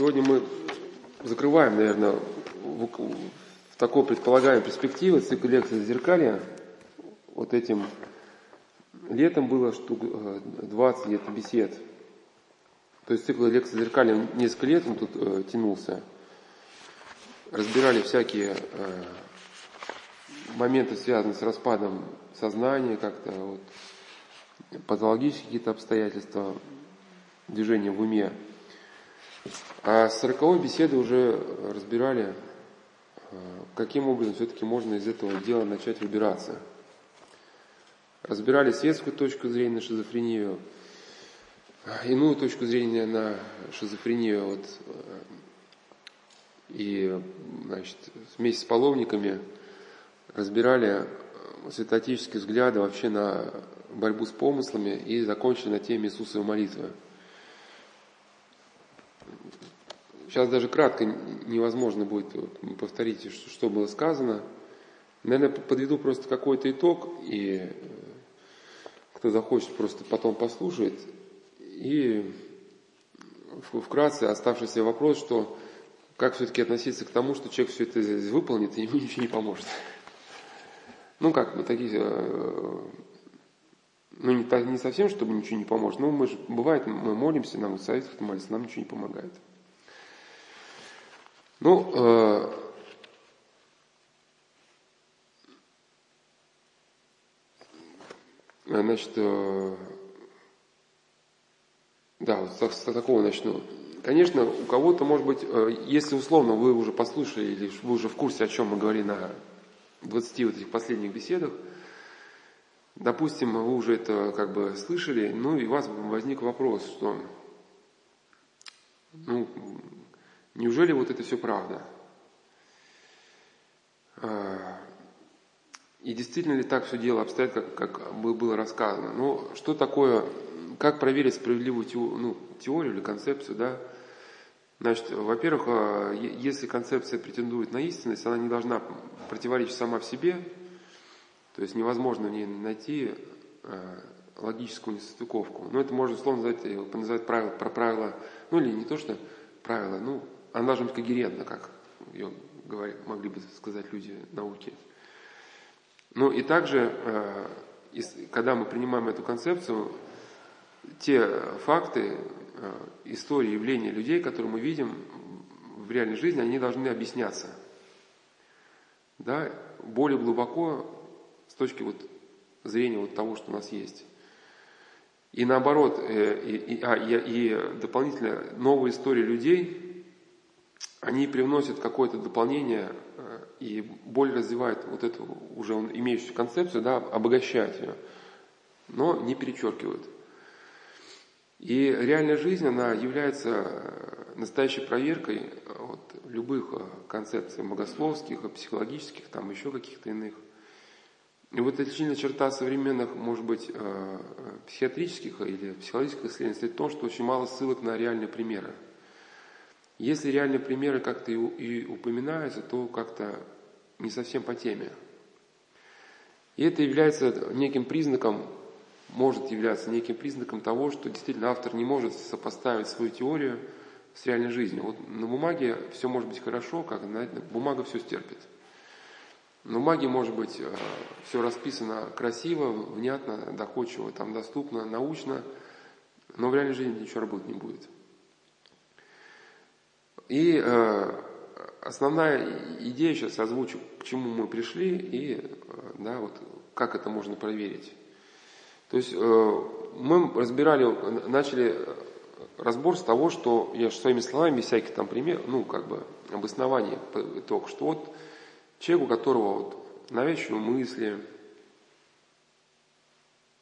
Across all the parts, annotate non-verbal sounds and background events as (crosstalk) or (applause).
сегодня мы закрываем, наверное, в, в такой предполагаемой перспективе цикл лекций «Зеркалья». Вот этим летом было штук 20 где-то бесед. То есть цикл лекций «Зеркалья» несколько лет он тут э, тянулся. Разбирали всякие э, моменты, связанные с распадом сознания, как-то вот, патологические какие-то обстоятельства, движения в уме. А с сороковой беседы уже разбирали, э, каким образом все-таки можно из этого дела начать выбираться. Разбирали светскую точку зрения на шизофрению, иную точку зрения на шизофрению. Вот, э, и значит, вместе с паломниками разбирали святоотеческие взгляды вообще на борьбу с помыслами и закончили на теме Иисусовой молитвы. Сейчас даже кратко невозможно будет повторить, что было сказано. Наверное, подведу просто какой-то итог, и э, кто захочет, просто потом послушает. И вкратце оставшийся вопрос, что как все-таки относиться к тому, что человек все это выполнит, и ему ничего не поможет. Ну как, мы такие, э, ну не, не совсем, чтобы ничего не поможет, но мы же, бывает, мы молимся, нам совет молится, нам ничего не помогает. Ну, э, значит, э, да, вот с, с такого начну. Конечно, у кого-то, может быть, э, если условно вы уже послушали или вы уже в курсе, о чем мы говорили на 20 вот этих последних беседах, допустим, вы уже это как бы слышали, ну и у вас возник вопрос, что ну, Неужели вот это все правда? А, и действительно ли так все дело обстоит, как, как было рассказано? Ну, что такое, как проверить справедливую теорию, ну, теорию или концепцию, да? Значит, во-первых, а, если концепция претендует на истинность, она не должна противоречить сама в себе, то есть невозможно в ней найти а, логическую несостыковку. Но это можно условно назвать, называть правило, про правила, ну или не то, что правило, ну, она быть когерентна, как ее говорят, могли бы сказать люди науки. Ну и также, э, когда мы принимаем эту концепцию, те факты, э, истории, явления людей, которые мы видим в реальной жизни, они должны объясняться. Да, более глубоко точки вот зрения вот того, что у нас есть. И наоборот, э, и, и, а, и, и дополнительно новые истории людей, они привносят какое-то дополнение э, и более развивают вот эту уже имеющую концепцию, да, обогащают ее, но не перечеркивают. И реальная жизнь, она является э, настоящей проверкой вот, любых концепций богословских, психологических, там еще каких-то иных. И вот отличительная черта современных, может быть, психиатрических или психологических исследований в том, что очень мало ссылок на реальные примеры. Если реальные примеры как-то и упоминаются, то как-то не совсем по теме. И это является неким признаком, может являться неким признаком того, что действительно автор не может сопоставить свою теорию с реальной жизнью. Вот на бумаге все может быть хорошо, как знаете, бумага все стерпит. На бумаге может быть э, все расписано красиво, внятно, доходчиво, там доступно, научно, но в реальной жизни ничего работать не будет. И э, основная идея сейчас озвучу, к чему мы пришли и э, да, вот, как это можно проверить. То есть э, мы разбирали, начали разбор с того, что я своими словами, без всяких там примеров, ну, как бы обоснований, итог, что вот человек, у которого вот навязчивые мысли,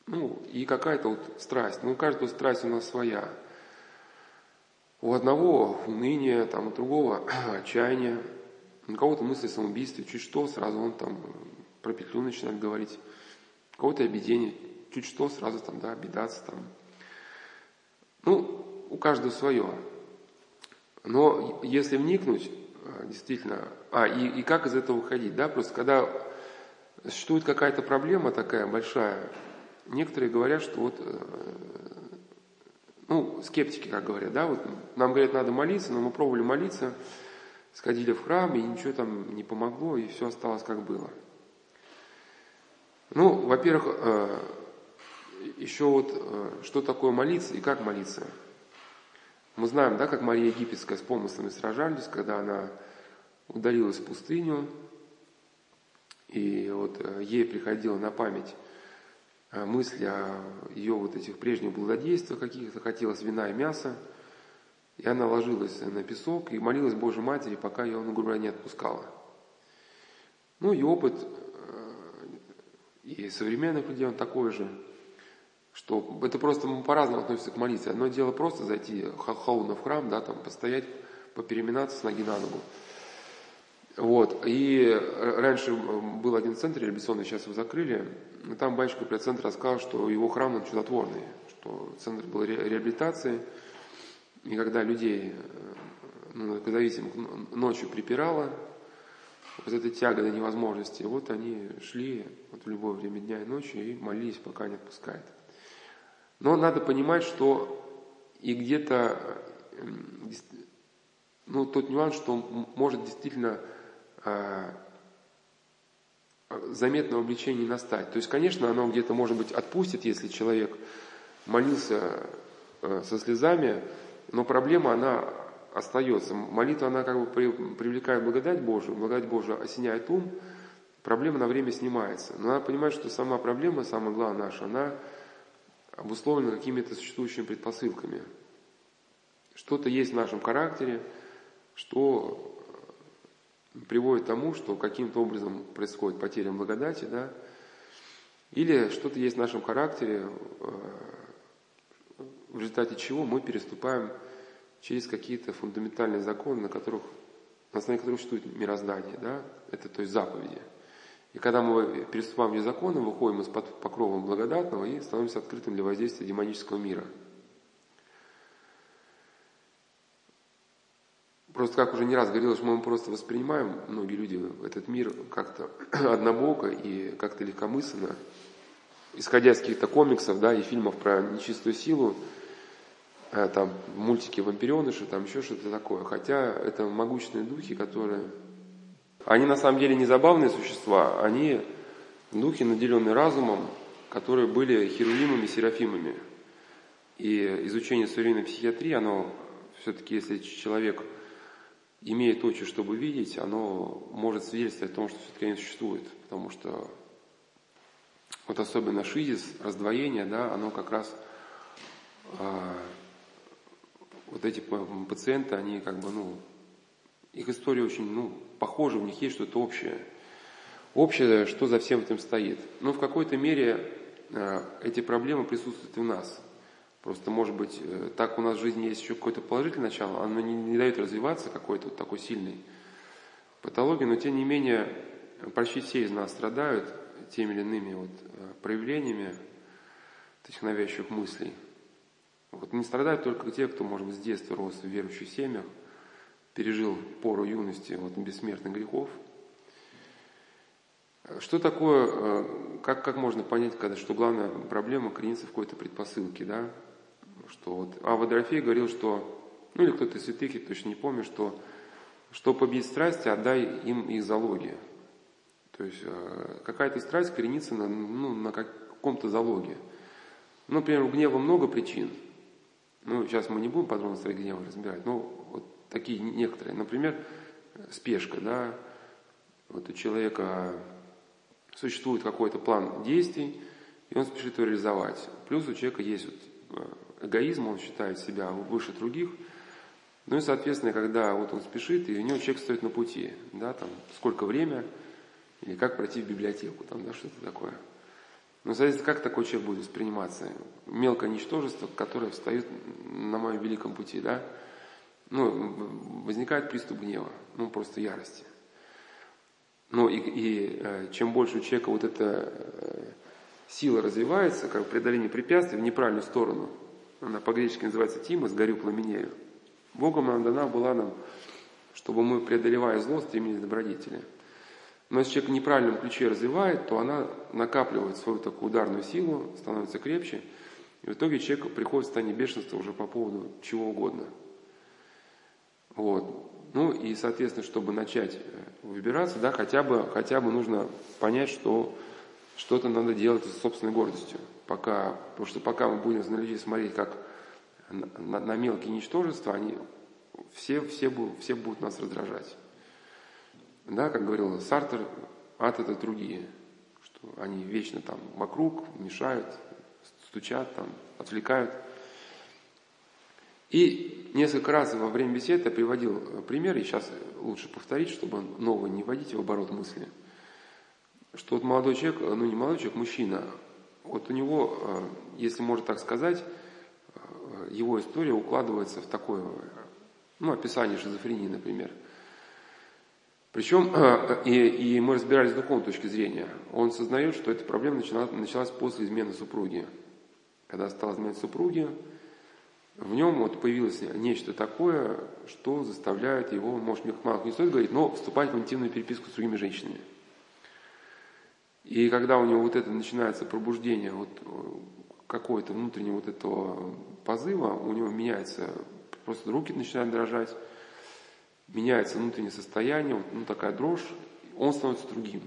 ну, и какая-то вот страсть, ну, каждая страсть у нас своя – у одного уныние, там, у другого (clears throat) отчаяние, у кого-то мысли о самоубийстве, чуть что, сразу он там про петлю начинает говорить, у кого-то обидение, чуть что, сразу там, да, обидаться там. Ну, у каждого свое. Но если вникнуть, действительно, а, и, и как из этого выходить, да, просто когда существует какая-то проблема такая большая, некоторые говорят, что вот, э, ну, скептики, как говорят, да, вот нам говорят, надо молиться, но мы пробовали молиться, сходили в храм, и ничего там не помогло, и все осталось как было. Ну, во-первых, э, еще вот, э, что такое молиться и как молиться. Мы знаем, да, как Мария Египетская с помыслами сражались, когда она удалилась в пустыню, и вот э, ей приходила на память мысли о ее вот этих прежних благодействиях каких-то, хотелось вина и мяса, и она ложилась на песок и молилась Божьей Матери, пока ее, ну, грубо не отпускала. Ну и опыт и современных людей он такой же, что это просто по-разному относится к молитве. Одно дело просто зайти хаулно в храм, да, там постоять, попереминаться с ноги на ногу. Вот. И раньше был один центр революционный, сейчас его закрыли. Там батюшка при центре рассказал, что его храм он чудотворный, что центр был ре- реабилитации. И когда людей, ну, зависимых ночью припирало, вот этой тяга до невозможности, вот они шли вот в любое время дня и ночи и молились, пока не отпускает. Но надо понимать, что и где-то ну, тот нюанс, что может действительно э, заметное увлечение настать. То есть, конечно, оно где-то, может быть, отпустит, если человек молился э, со слезами, но проблема, она остается. Молитва, она как бы привлекает благодать Божию, благодать Божия осеняет ум, проблема на время снимается. Но надо понимать, что сама проблема, самая главная наша, она обусловлена какими-то существующими предпосылками. Что-то есть в нашем характере, что приводит к тому, что каким-то образом происходит потеря благодати, да, или что-то есть в нашем характере, э, в результате чего мы переступаем через какие-то фундаментальные законы, на которых, на основе которых существует мироздание, да, это то есть заповеди. И когда мы переступаем эти законы, выходим из-под покрова благодатного и становимся открытым для воздействия демонического мира. Просто как уже не раз говорилось, мы просто воспринимаем, многие люди, этот мир как-то (clears throat) однобоко и как-то легкомысленно, исходя из каких-то комиксов да, и фильмов про нечистую силу, Э, там мультики вампиреныши, там еще что-то такое. Хотя это могучные духи, которые... Они на самом деле не забавные существа, они духи, наделенные разумом, которые были херувимами, серафимами. И изучение современной психиатрии, оно все-таки, если человек имеет очи, чтобы видеть, оно может свидетельствовать о том, что все-таки они существуют. Потому что вот особенно шизис, раздвоение, да, оно как раз а, вот эти пациенты, они как бы, ну, их история очень, ну, похожа, у них есть что-то общее. Общее, что за всем этим стоит. Но в какой-то мере э, эти проблемы присутствуют в нас. Просто, может быть, э, так у нас в жизни есть еще какое-то положительное начало, оно не, не дает развиваться какой-то вот такой сильной патологии, но тем не менее, почти все из нас страдают теми или иными вот э, проявлениями этих навязчивых мыслей. Вот не страдают только те, кто, может быть, с детства рос в верующих семьях, пережил пору юности вот, бессмертных грехов. Что такое, э, как, как можно понять, когда, что главная проблема коренится в какой-то предпосылке, да? Что вот, а Водорофей говорил, что, ну или кто-то из святых, я точно не помню, что, что победить страсти, отдай им их залоги. То есть э, какая-то страсть коренится на, ну, на каком-то залоге. Ну, например, у гнева много причин – ну, сейчас мы не будем подробно свои гневы разбирать, но вот такие некоторые. Например, спешка, да, вот у человека существует какой-то план действий, и он спешит его реализовать. Плюс у человека есть вот э, эгоизм, он считает себя выше других. Ну и, соответственно, когда вот он спешит, и у него человек стоит на пути, да, там, сколько время, или как пройти в библиотеку, там, да, что-то такое – но, соответственно, как такой человек будет восприниматься? Мелкое ничтожество, которое встает на моем великом пути, да? Ну, возникает приступ гнева, ну, просто ярости. Ну, и, и э, чем больше у человека вот эта э, сила развивается, как преодоление препятствий в неправильную сторону, она по-гречески называется тима, сгорю, пламенею. Богом нам дана была нам, чтобы мы, преодолевая зло, стремились к добродетели – но если человек в неправильном ключе развивает, то она накапливает свою такую ударную силу, становится крепче. И в итоге человек приходит в состояние бешенства уже по поводу чего угодно. Вот. Ну и, соответственно, чтобы начать э, выбираться, да, хотя бы, хотя бы нужно понять, что что-то надо делать с собственной гордостью. Пока, потому что пока мы будем на людей смотреть как на, на мелкие ничтожества, они все, все, все будут нас раздражать. Да, как говорил Сартер, ад это другие, что они вечно там вокруг мешают, стучат там, отвлекают. И несколько раз во время беседы я приводил пример, и сейчас лучше повторить, чтобы новое не вводить в оборот мысли, что вот молодой человек, ну не молодой человек, мужчина, вот у него, э, если можно так сказать, э, его история укладывается в такое, ну, описание шизофрении, например. Причем, э, и, и мы разбирались с духовной точки зрения, он сознает, что эта проблема началась, началась после измены супруги. Когда стала изменять супруги, в нем вот появилось нечто такое, что заставляет его, может, мне мало не стоит говорить, но вступать в интимную переписку с другими женщинами. И когда у него вот это начинается пробуждение вот э, какое-то внутреннего вот этого позыва, у него меняется, просто руки начинают дрожать, меняется внутреннее состояние, вот, ну такая дрожь, он становится другим.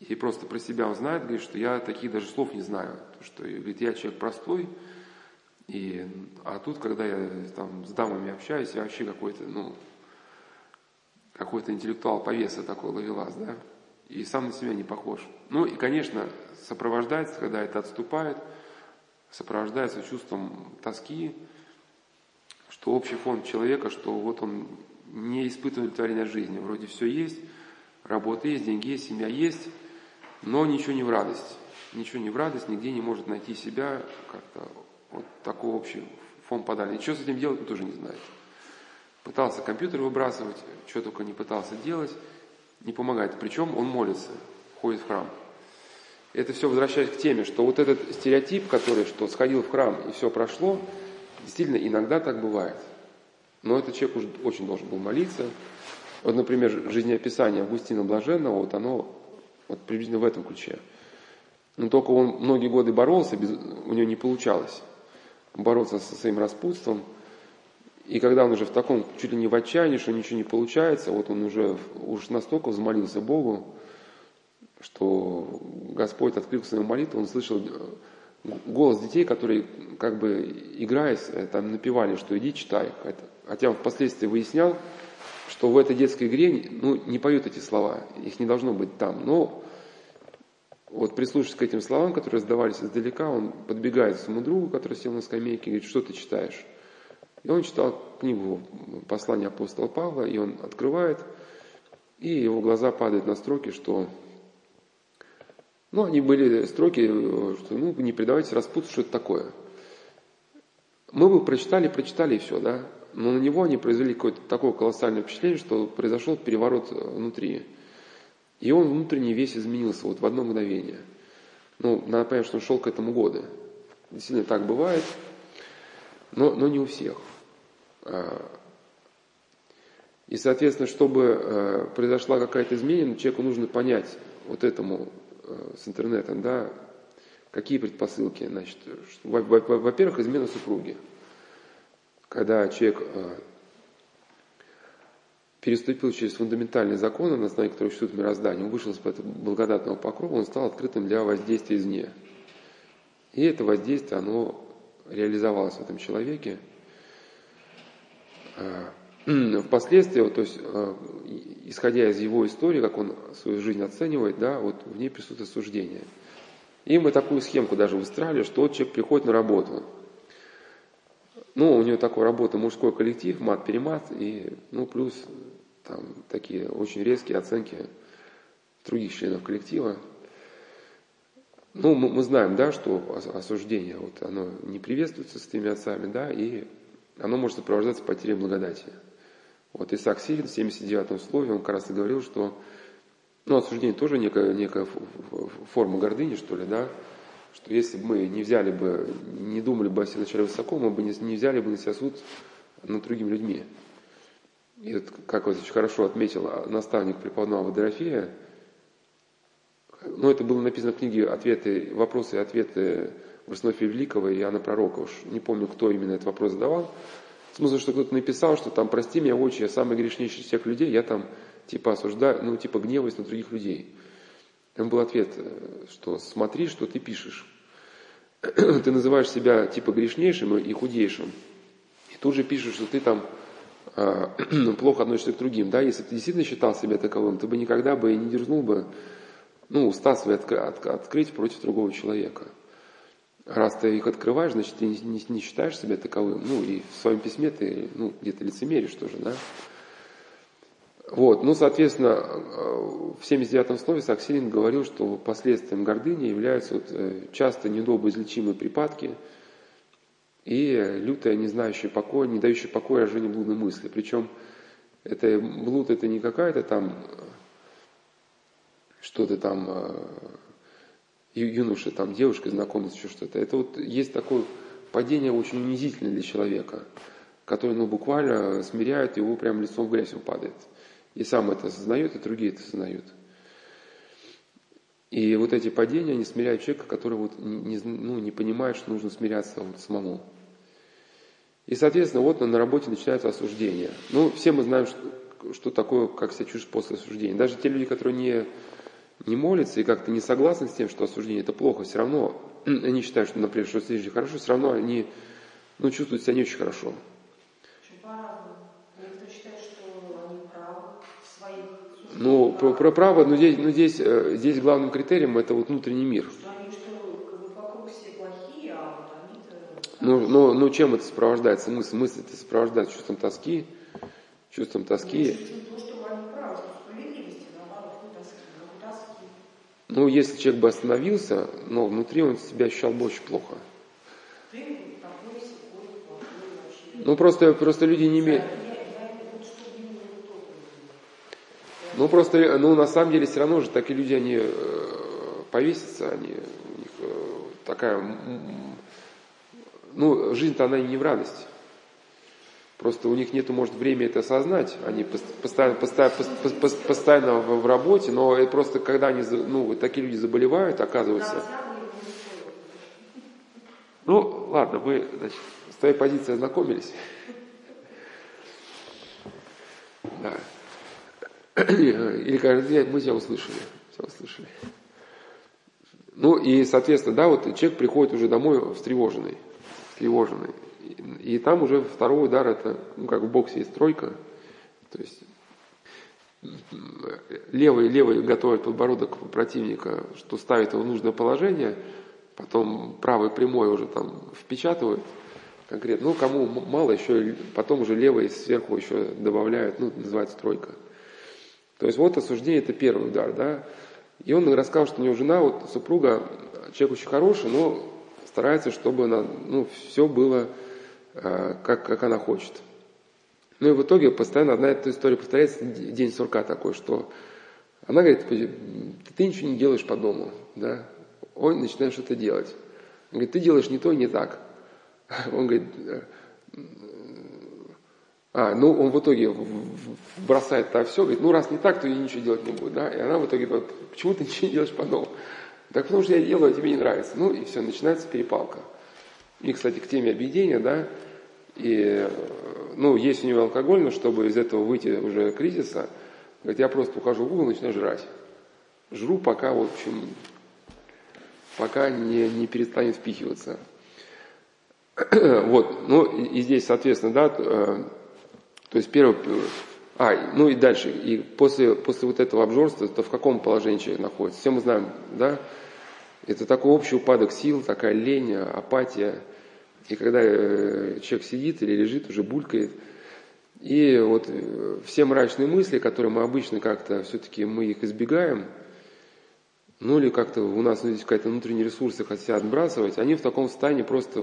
И просто про себя он знает, говорит, что я таких даже слов не знаю. Что, говорит, я человек простой, и, а тут, когда я там с дамами общаюсь, я вообще какой-то, ну, какой-то интеллектуал повеса такой ловелас, да и сам на себя не похож. Ну и, конечно, сопровождается, когда это отступает, сопровождается чувством тоски, что общий фон человека, что вот он не испытывает удовлетворения жизни. Вроде все есть, работа есть, деньги есть, семья есть, но ничего не в радость. Ничего не в радость, нигде не может найти себя, как-то вот такой общий фон подали. Что с этим делать, он тоже не знает. Пытался компьютер выбрасывать, что только не пытался делать – не помогает. Причем он молится, ходит в храм. Это все возвращаясь к теме, что вот этот стереотип, который, что сходил в храм и все прошло, действительно иногда так бывает. Но этот человек уже очень должен был молиться. Вот, например, жизнеописание Августина Блаженного, вот оно вот приблизительно в этом ключе. Но только он многие годы боролся, без, у него не получалось бороться со своим распутством – и когда он уже в таком, чуть ли не в отчаянии, что ничего не получается, вот он уже уж настолько взмолился Богу, что Господь открыл свою молитву, он слышал э, голос детей, которые, как бы играясь, э, там напевали, что иди читай. Хотя он впоследствии выяснял, что в этой детской игре ну, не поют эти слова, их не должно быть там. Но вот прислушиваясь к этим словам, которые раздавались издалека, он подбегает к своему другу, который сел на скамейке, и говорит, что ты читаешь? И он читал книгу послания апостола Павла, и он открывает, и его глаза падают на строки, что ну, они были строки, что ну, не предавайтесь распутству, что это такое. Мы бы прочитали, прочитали и все, да. Но на него они произвели какое-то такое колоссальное впечатление, что произошел переворот внутри. И он внутренне весь изменился вот в одно мгновение. Ну, надо понять, что он шел к этому году. Действительно так бывает, но, но не у всех. А, и, соответственно, чтобы э, произошла какая-то измена, человеку нужно понять вот этому э, с интернетом, да, какие предпосылки. Значит, во-первых, измена супруги. Когда человек э, переступил через фундаментальные законы, на основе которых существует мироздание, он вышел из-под благодатного покрова, он стал открытым для воздействия извне. И это воздействие, оно реализовалось в этом человеке – Э, (clears throat) впоследствии, то есть, э, исходя из его истории, как он свою жизнь оценивает, да, вот в ней присутствует суждение. И мы такую схемку даже выстраивали, что вот человек приходит на работу. Ну, у него такой работа, мужской коллектив, мат-перемат, и, ну, плюс там такие очень резкие оценки других членов коллектива. Ну, мы, мы знаем, да, что осуждение, вот оно не приветствуется с теми отцами, да, и оно может сопровождаться потерей благодати. Вот Исаак Сирин в 79-м слове, он как раз и говорил, что ну, осуждение тоже некая, некая форма гордыни, что ли, да, что если бы мы не взяли бы, не думали бы о себе вначале высоко, мы бы не, не взяли бы на себя суд над другими людьми. И вот, как вот очень хорошо отметил наставник преподобного Дорофея, ну, это было написано в книге «Ответы, «Вопросы и ответы в основе Великого и Иоанна Пророка. Уж не помню, кто именно этот вопрос задавал. Смысл, что кто-то написал, что там, прости меня, очень, я самый грешнейший из всех людей, я там типа осуждаю, ну типа гневаюсь на других людей. Там был ответ, э, что смотри, что ты пишешь. (clears throat) ты называешь себя типа грешнейшим и худейшим. И тут же пишешь, что ты там (clears throat) плохо относишься к другим. Да, если ты действительно считал себя таковым, ты бы никогда бы и не дерзнул бы ну, уста свои от, от, открыть против другого человека. Раз ты их открываешь, значит, ты не, не, не считаешь себя таковым. Ну, и в своем письме ты ну, где-то лицемеришь тоже, да? Вот, ну, соответственно, в 79-м слове Саксилин говорил, что последствием гордыни являются вот э, часто недолго излечимые припадки и лютая, не знающая покоя, не дающая покоя рождению блудной мысли. Причем это блуд это не какая-то там что-то там э, юноша, там девушка знакомится, еще что-то. Это вот есть такое падение очень унизительное для человека, которое ну, буквально смиряет его прямо лицом в грязь он падает. И сам это осознает, и другие это осознают. И вот эти падения, они смиряют человека, который вот не, ну, не понимает, что нужно смиряться вот самому. И, соответственно, вот на работе начинается осуждение. Ну, все мы знаем, что, что такое, как себя чувствуешь после осуждения. Даже те люди, которые не, не молятся и как-то не согласны с тем, что осуждение это плохо, все равно (clears throat) они считают, что, например, что осуждение хорошо, все равно они ну, чувствуют себя не очень хорошо. Ну, про, про право, но здесь, ну, здесь, э, здесь главным критерием это вот внутренний мир. Ну, ну, ну чем это сопровождается? Мысль, мысль это сопровождается чувством тоски, чувством тоски. Ну, если человек бы остановился, но внутри он себя ощущал бы очень плохо. Ну, просто, просто люди не имеют... Ну, просто, ну, на самом деле, все равно же такие люди, они э, повесятся, они, у них э, такая, ну, жизнь-то она не в радость. Просто у них нет, может, времени это осознать. Они постоянно, постоянно, постоянно в работе, но просто когда они, ну, такие люди заболевают, оказывается. Ну, ладно, вы, значит, с твоей позицией ознакомились. Да. Или кажется, мы тебя услышали. Тебя услышали. Ну и, соответственно, да, вот человек приходит уже домой встревоженный, встревоженный. И, там уже второй удар это, ну как в боксе есть тройка, то есть левый, левый готовит подбородок противника, что ставит его в нужное положение, потом правый прямой уже там впечатывает конкретно. Ну, кому мало, еще потом уже левый сверху еще добавляют, ну, называется тройка. То есть вот осуждение это первый удар, да. И он рассказал, что у него жена, вот супруга, человек очень хороший, но старается, чтобы она, ну, все было э, как, как она хочет. Ну и в итоге постоянно одна эта история повторяется, день сурка такой, что она говорит, ты ничего не делаешь по дому, да, он начинает что-то делать. Он говорит, ты делаешь не то не так. (laughs) Он говорит, а, ну, он в итоге бросает это все, говорит, ну, раз не так, то я ничего делать не буду, да, и она в итоге говорит, почему ты ничего не делаешь по-новому? Так потому что я делаю, а тебе не нравится. Ну, и все, начинается перепалка. И, кстати, к теме объединения, да, и, ну, есть у него алкоголь, но чтобы из этого выйти уже кризиса, говорит, я просто ухожу в угол и начинаю жрать. Жру, пока, в общем, пока не, не перестанет впихиваться. (clears throat) вот, ну, и, здесь, соответственно, да, э, то есть первый, а, ну и дальше, и после, после вот этого обжорства, то в каком положении человек находится? Все мы знаем, да? Это такой общий упадок сил, такая лень, апатия. И когда э, человек сидит или лежит, уже булькает. И вот э, все мрачные мысли, которые мы обычно как-то все-таки мы их избегаем, ну или как-то у нас ну, здесь какие-то внутренние ресурсы хотят отбрасывать, они в таком состоянии просто,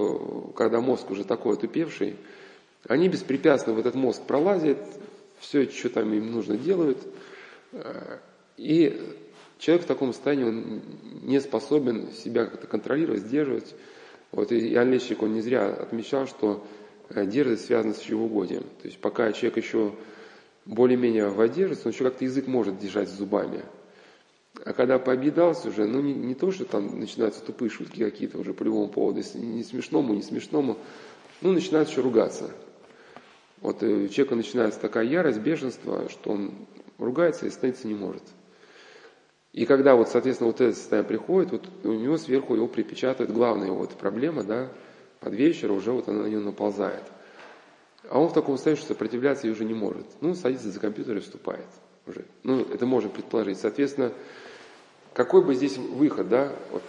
когда мозг уже такой отупевший, они беспрепятственно в этот мозг пролазят, все, что там им нужно, делают. Э, и человек в таком состоянии, он не способен себя как-то контролировать, сдерживать. Вот и Иоанн он не зря отмечал, что э, дерзость связана с чревоугодием. То есть пока человек еще более-менее воздержится, он еще как-то язык может держать зубами. А когда пообидался уже, ну не, не то, что там начинаются тупые шутки какие-то уже по любому поводу, не смешному, не смешному, ну начинают еще ругаться. Вот э, у человека начинается такая ярость, бешенство, что он ругается и остановиться не может. И когда вот, соответственно, вот это состояние приходит, вот у него сверху его припечатывает главная вот проблема, да, под вечер уже вот она на него наползает. А он в таком состоянии, что сопротивляться ей уже не может. Ну, садится за компьютер и вступает уже. Ну, это можно предположить. Соответственно, какой бы здесь выход, да, вот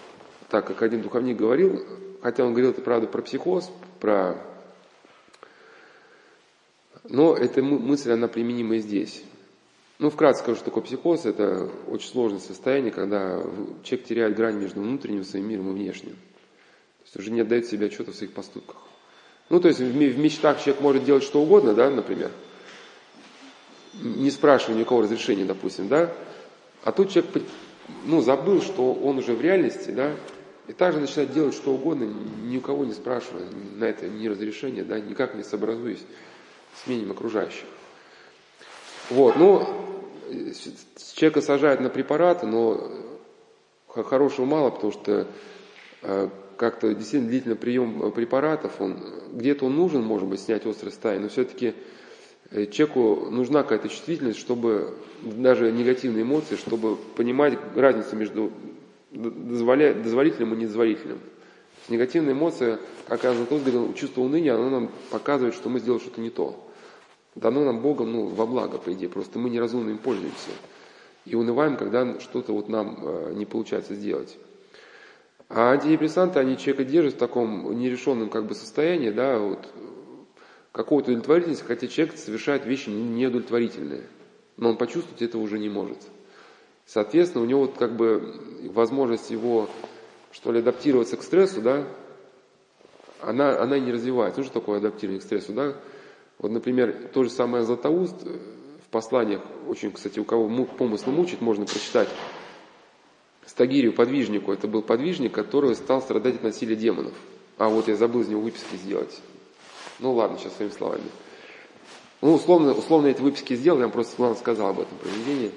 так как один духовник говорил, хотя он говорил это, правда, про психоз, про... Но эта мысль, она применима и здесь. Ну, вкратце скажу, что такое психоз. Это очень сложное состояние, когда человек теряет грань между внутренним своим миром и внешним. То есть уже не отдает себе отчета в своих поступках. Ну, то есть в мечтах человек может делать что угодно, да, например, не спрашивая никакого разрешения, допустим, да, а тут человек, ну, забыл, что он уже в реальности, да, и также начинает делать что угодно, ни у кого не спрашивая на это ни разрешения, да, никак не сообразуясь с мнением окружающих. Вот, ну, человека сажают на препараты, но хорошего мало, потому что э, как-то действительно длительный прием препаратов, он где-то он нужен, может быть, снять острое состояние, но все-таки э, человеку нужна какая-то чувствительность, чтобы даже негативные эмоции, чтобы понимать разницу между дозволительным и недозволительным. Негативная эмоция, как Азатос говорил, чувство уныния, оно нам показывает, что мы сделали что-то не то дано нам Богом ну, во благо, по идее, просто мы неразумно им пользуемся. И унываем, когда что-то вот нам э, не получается сделать. А антидепрессанты, они человека держат в таком нерешенном как бы состоянии, да, вот, какого-то удовлетворительности, хотя человек совершает вещи неудовлетворительные, но он почувствовать этого уже не может. Соответственно, у него вот как бы возможность его, что ли, адаптироваться к стрессу, да, она, она не развивается. Ну, что такое адаптирование к стрессу, да? Вот, например, то же самое Златоуст в посланиях, очень, кстати, у кого помысл мучить, можно прочитать Стагирию, подвижнику. Это был подвижник, который стал страдать от насилия демонов. А вот я забыл из него выписки сделать. Ну ладно, сейчас своими словами. Ну, условно, условно эти выписки сделал, я вам просто плавно сказал об этом проведении.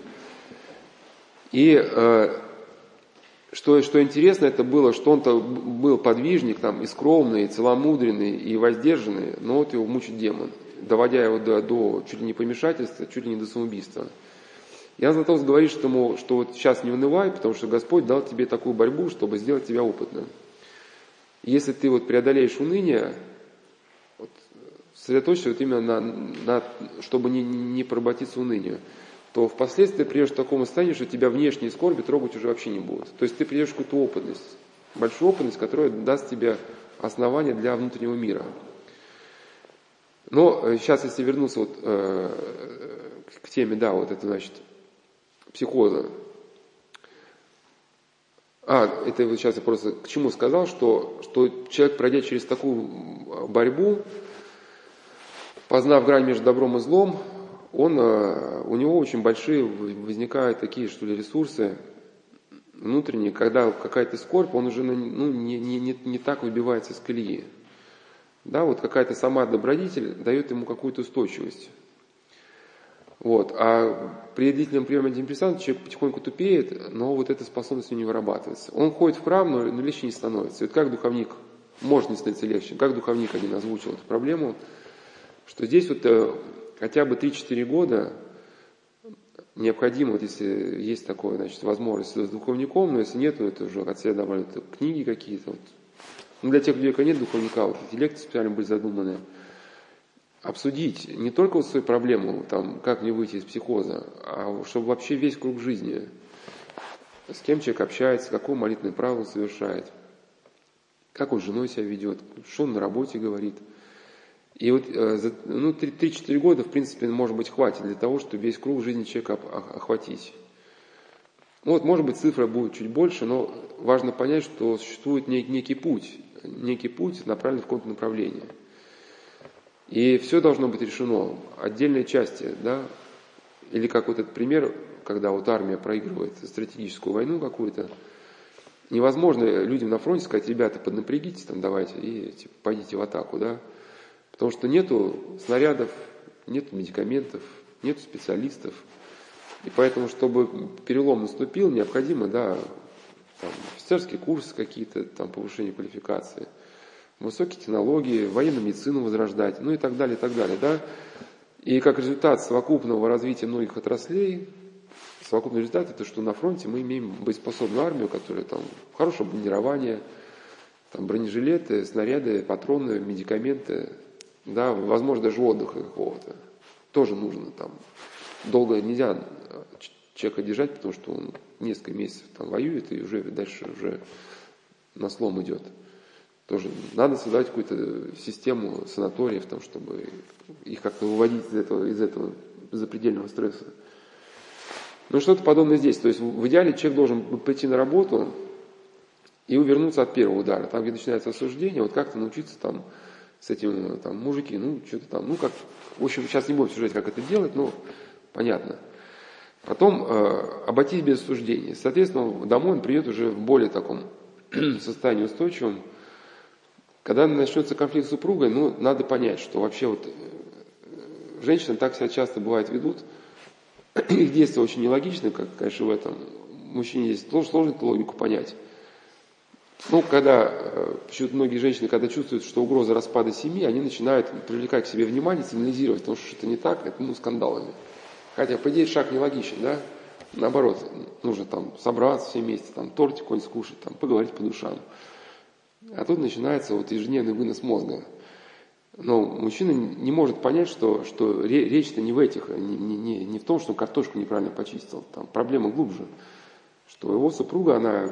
И э, что, что интересно, это было, что он-то был подвижник, там, и скромный, и целомудренный, и воздержанный, но вот его мучит демон доводя его до, до чуть ли не помешательства, чуть ли не до самоубийства. Я Златоуст говорит, что, ему, что вот сейчас не унывай, потому что Господь дал тебе такую борьбу, чтобы сделать тебя опытным. если ты вот преодолеешь уныние, вот, сосредоточься вот именно на, на чтобы не, не поработиться унынию, то впоследствии придешь к такому состоянию, что тебя внешние скорби трогать уже вообще не будут. То есть ты придешь к какую-то опытность, большую опытность, которая даст тебе основание для внутреннего мира. Но сейчас, э, если вернуться вот, э, к теме, да, вот это значит психоза. А, это вот сейчас я просто к чему сказал, что, что человек, пройдя через такую борьбу, познав грань между добром и злом, он, э, у него очень большие возникают такие, что ли, ресурсы внутренние, когда какая-то скорбь, он уже ну, не, не, не, не так выбивается из колеи. Да, вот какая-то сама добродетель дает ему какую-то устойчивость. Вот. А при длительном приеме антидепрессантов человек потихоньку тупеет, но вот эта способность у него не вырабатывается. Он ходит в храм, но, но легче не становится. И вот как духовник может не становиться легче, как духовник один озвучил эту проблему, что здесь вот э, хотя бы 3-4 года необходимо, вот если есть такое, значит, возможность с духовником, но если нет, то это уже от себя добавляют книги какие-то, вот, ну, для тех людей, у кого нет духовника, вот эти лекции специально были задуманы, обсудить не только вот свою проблему, там, как мне выйти из психоза, а чтобы вообще весь круг жизни, с кем человек общается, какое молитвенное право совершает, как он с женой себя ведет, что он на работе говорит. И вот э, ну, 3-4 года, в принципе, может быть, хватит для того, чтобы весь круг жизни человека охватить. Ну, вот, может быть, цифра будет чуть больше, но важно понять, что существует некий путь, некий путь, направленный в каком-то направлении. И все должно быть решено. Отдельные части, да, или как вот этот пример, когда вот армия проигрывает стратегическую войну какую-то, невозможно людям на фронте сказать, ребята, поднапрягитесь там, давайте, и типа, пойдите в атаку, да, потому что нету снарядов, нету медикаментов, нету специалистов. И поэтому, чтобы перелом наступил, необходимо, да, там, офицерские курсы какие-то, там, повышение квалификации, высокие технологии, военную медицину возрождать, ну и так далее, и так далее, да. И как результат совокупного развития многих отраслей, совокупный результат это, что на фронте мы имеем боеспособную армию, которая там хорошее бронирование, там бронежилеты, снаряды, патроны, медикаменты, да, возможно, даже отдыха какого-то. Тоже нужно там. Долго нельзя человека держать, потому что он несколько месяцев там воюет и уже дальше уже на слом идет. Тоже надо создать какую-то систему санаториев, там, чтобы их как-то выводить из этого, из этого запредельного стресса. Ну, что-то подобное здесь. То есть в идеале человек должен пойти на работу и увернуться от первого удара. Там, где начинается осуждение, вот как-то научиться там с этим, там, мужики, ну, что-то там, ну, как, в общем, сейчас не будем сужать, как это делать, но понятно. Потом э, обойтись без осуждения. Соответственно, домой он придет уже в более таком (clears throat) состоянии устойчивом, когда начнется конфликт с супругой, ну, надо понять, что вообще вот э, женщины так себя часто бывает ведут, (clears throat) их действия очень нелогичны, как, конечно, в этом. Мужчине здесь сложно эту логику понять. Ну, когда, э, почему многие женщины, когда чувствуют, что угроза распада семьи, они начинают привлекать к себе внимание, сигнализировать, потому что что-то не так, это, ну, скандалами. Хотя, по идее, шаг нелогичен, да? Наоборот, нужно там собраться все вместе, там тортик какой-нибудь скушать, там поговорить по душам. А тут начинается вот ежедневный вынос мозга. Но мужчина не может понять, что, что речь-то не в этих, не, не, не в том, что он картошку неправильно почистил. Там проблема глубже. Что его супруга, она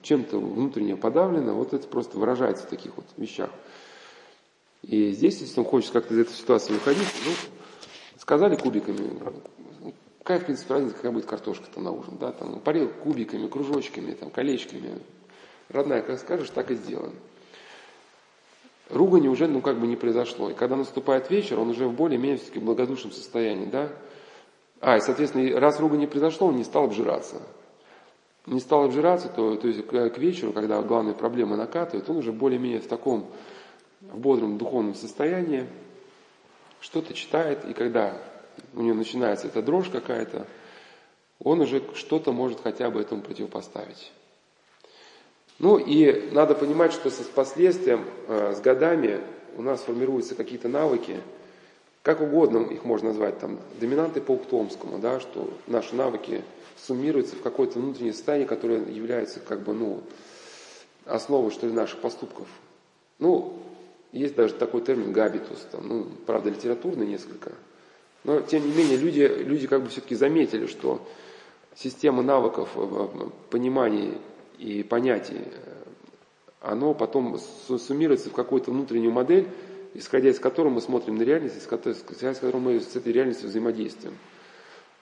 чем-то внутренне подавлена, вот это просто выражается в таких вот вещах. И здесь, если он хочет как-то из этой ситуации выходить, ну, сказали кубиками, какая, в принципе, разница, какая будет картошка там на ужин, да, там, парил кубиками, кружочками, там, колечками, Родная, как скажешь, так и сделаем. Ругань уже, ну, как бы не произошло. И когда наступает вечер, он уже в более-менее все-таки благодушном состоянии, да? А, и, соответственно, раз ругань не произошло, он не стал обжираться. Не стал обжираться, то, то есть к вечеру, когда главные проблемы накатывают, он уже более-менее в таком в бодром духовном состоянии, что-то читает, и когда у него начинается эта дрожь какая-то, он уже что-то может хотя бы этому противопоставить. Ну и надо понимать, что с последствием, э, с годами у нас формируются какие-то навыки, как угодно их можно назвать, там, доминанты по Ухтомскому, да, что наши навыки суммируются в какое-то внутреннее состояние, которое является как бы, ну, основой, что ли, наших поступков. Ну, есть даже такой термин габитус, там, ну, правда, литературный несколько. Но, тем не менее, люди, люди как бы все-таки заметили, что система навыков, э, понимания и понятий, оно потом суммируется в какую-то внутреннюю модель, исходя из которой мы смотрим на реальность, исходя из которой мы с этой реальностью взаимодействуем.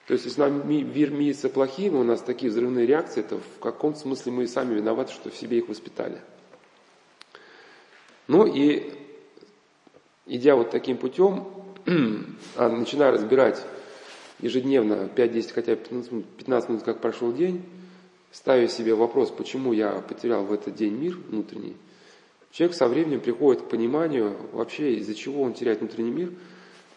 То есть, если нам мир мирится плохим, у нас такие взрывные реакции, это в каком смысле мы и сами виноваты, что в себе их воспитали. Ну и идя вот таким путем, (clears throat) а начиная разбирать ежедневно 5-10, хотя 15 минут, 15 минут, как прошел день, ставя себе вопрос, почему я потерял в этот день мир внутренний, человек со временем приходит к пониманию вообще, из-за чего он теряет внутренний мир,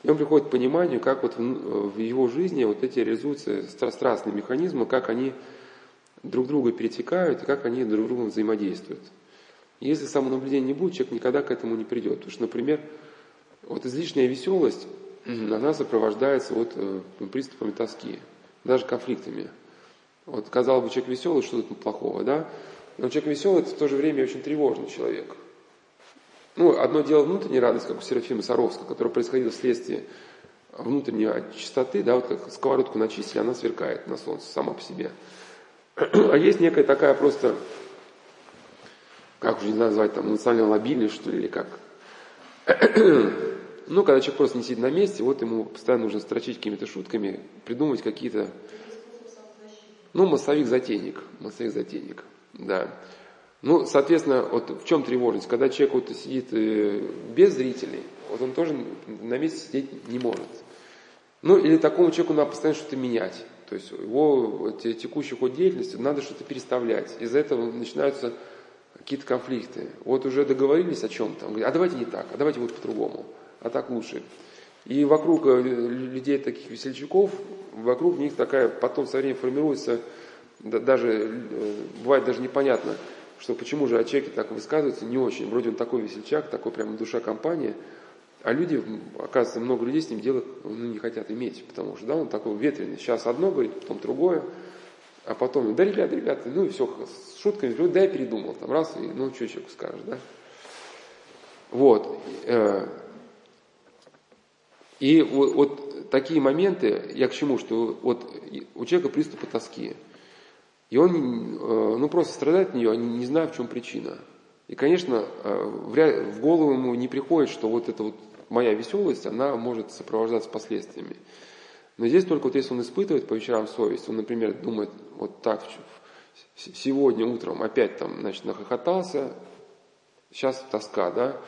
и он приходит к пониманию, как вот в его жизни вот эти реализуются страстные механизмы, как они друг друга перетекают и как они друг с другом взаимодействуют. Если самонаблюдения не будет, человек никогда к этому не придет. Потому что, например, вот излишняя веселость, она сопровождается вот э, приступами тоски, даже конфликтами. Вот, казалось бы, человек веселый, что тут плохого, да? Но человек веселый, это в то же время очень тревожный человек. Ну, одно дело внутренняя радость, как у Серафима Саровского, которая происходила вследствие внутренней чистоты, да, вот как сковородку начистили, она сверкает на солнце сама по себе. (clears throat) А есть некая такая просто, как уже не назвать, там, эмоциональная лобильность, что ли, или как. (clears throat) Ну, когда человек просто не сидит на месте, вот ему постоянно нужно строчить какими-то шутками, придумывать какие-то ну, массовик-затейник, массовик-затейник, да. Ну, соответственно, вот в чем тревожность? Когда человек вот сидит э, без зрителей, вот он тоже на месте сидеть не может. Ну, или такому человеку надо постоянно что-то менять. То есть его текущий ход деятельности надо что-то переставлять. Из-за этого начинаются какие-то конфликты. Вот уже договорились о чем-то. Он говорит, а давайте не так, а давайте вот по-другому, а так лучше. И вокруг э, людей таких весельчаков вокруг них такая, потом со временем формируется, даже, э, бывает даже непонятно, что почему же о человеке так высказываются, не очень. Вроде он такой весельчак, такой прям душа компания, а люди, оказывается, много людей с ним делать ну, не хотят иметь, потому что да, он такой ветреный. Сейчас одно говорит, потом другое, а потом, да, ребята, ребята, ну и все, с шутками, да, я передумал, там раз, и ну что человеку скажешь, да. Вот. И вот, такие моменты, я к чему, что вот у человека приступы тоски. И он э, ну, просто страдает от нее, не зная, в чем причина. И, конечно, э, в голову ему не приходит, что вот эта вот моя веселость, она может сопровождаться последствиями. Но здесь только вот если он испытывает по вечерам совесть, он, например, думает вот так, сегодня утром опять там, значит, нахохотался, сейчас тоска, да,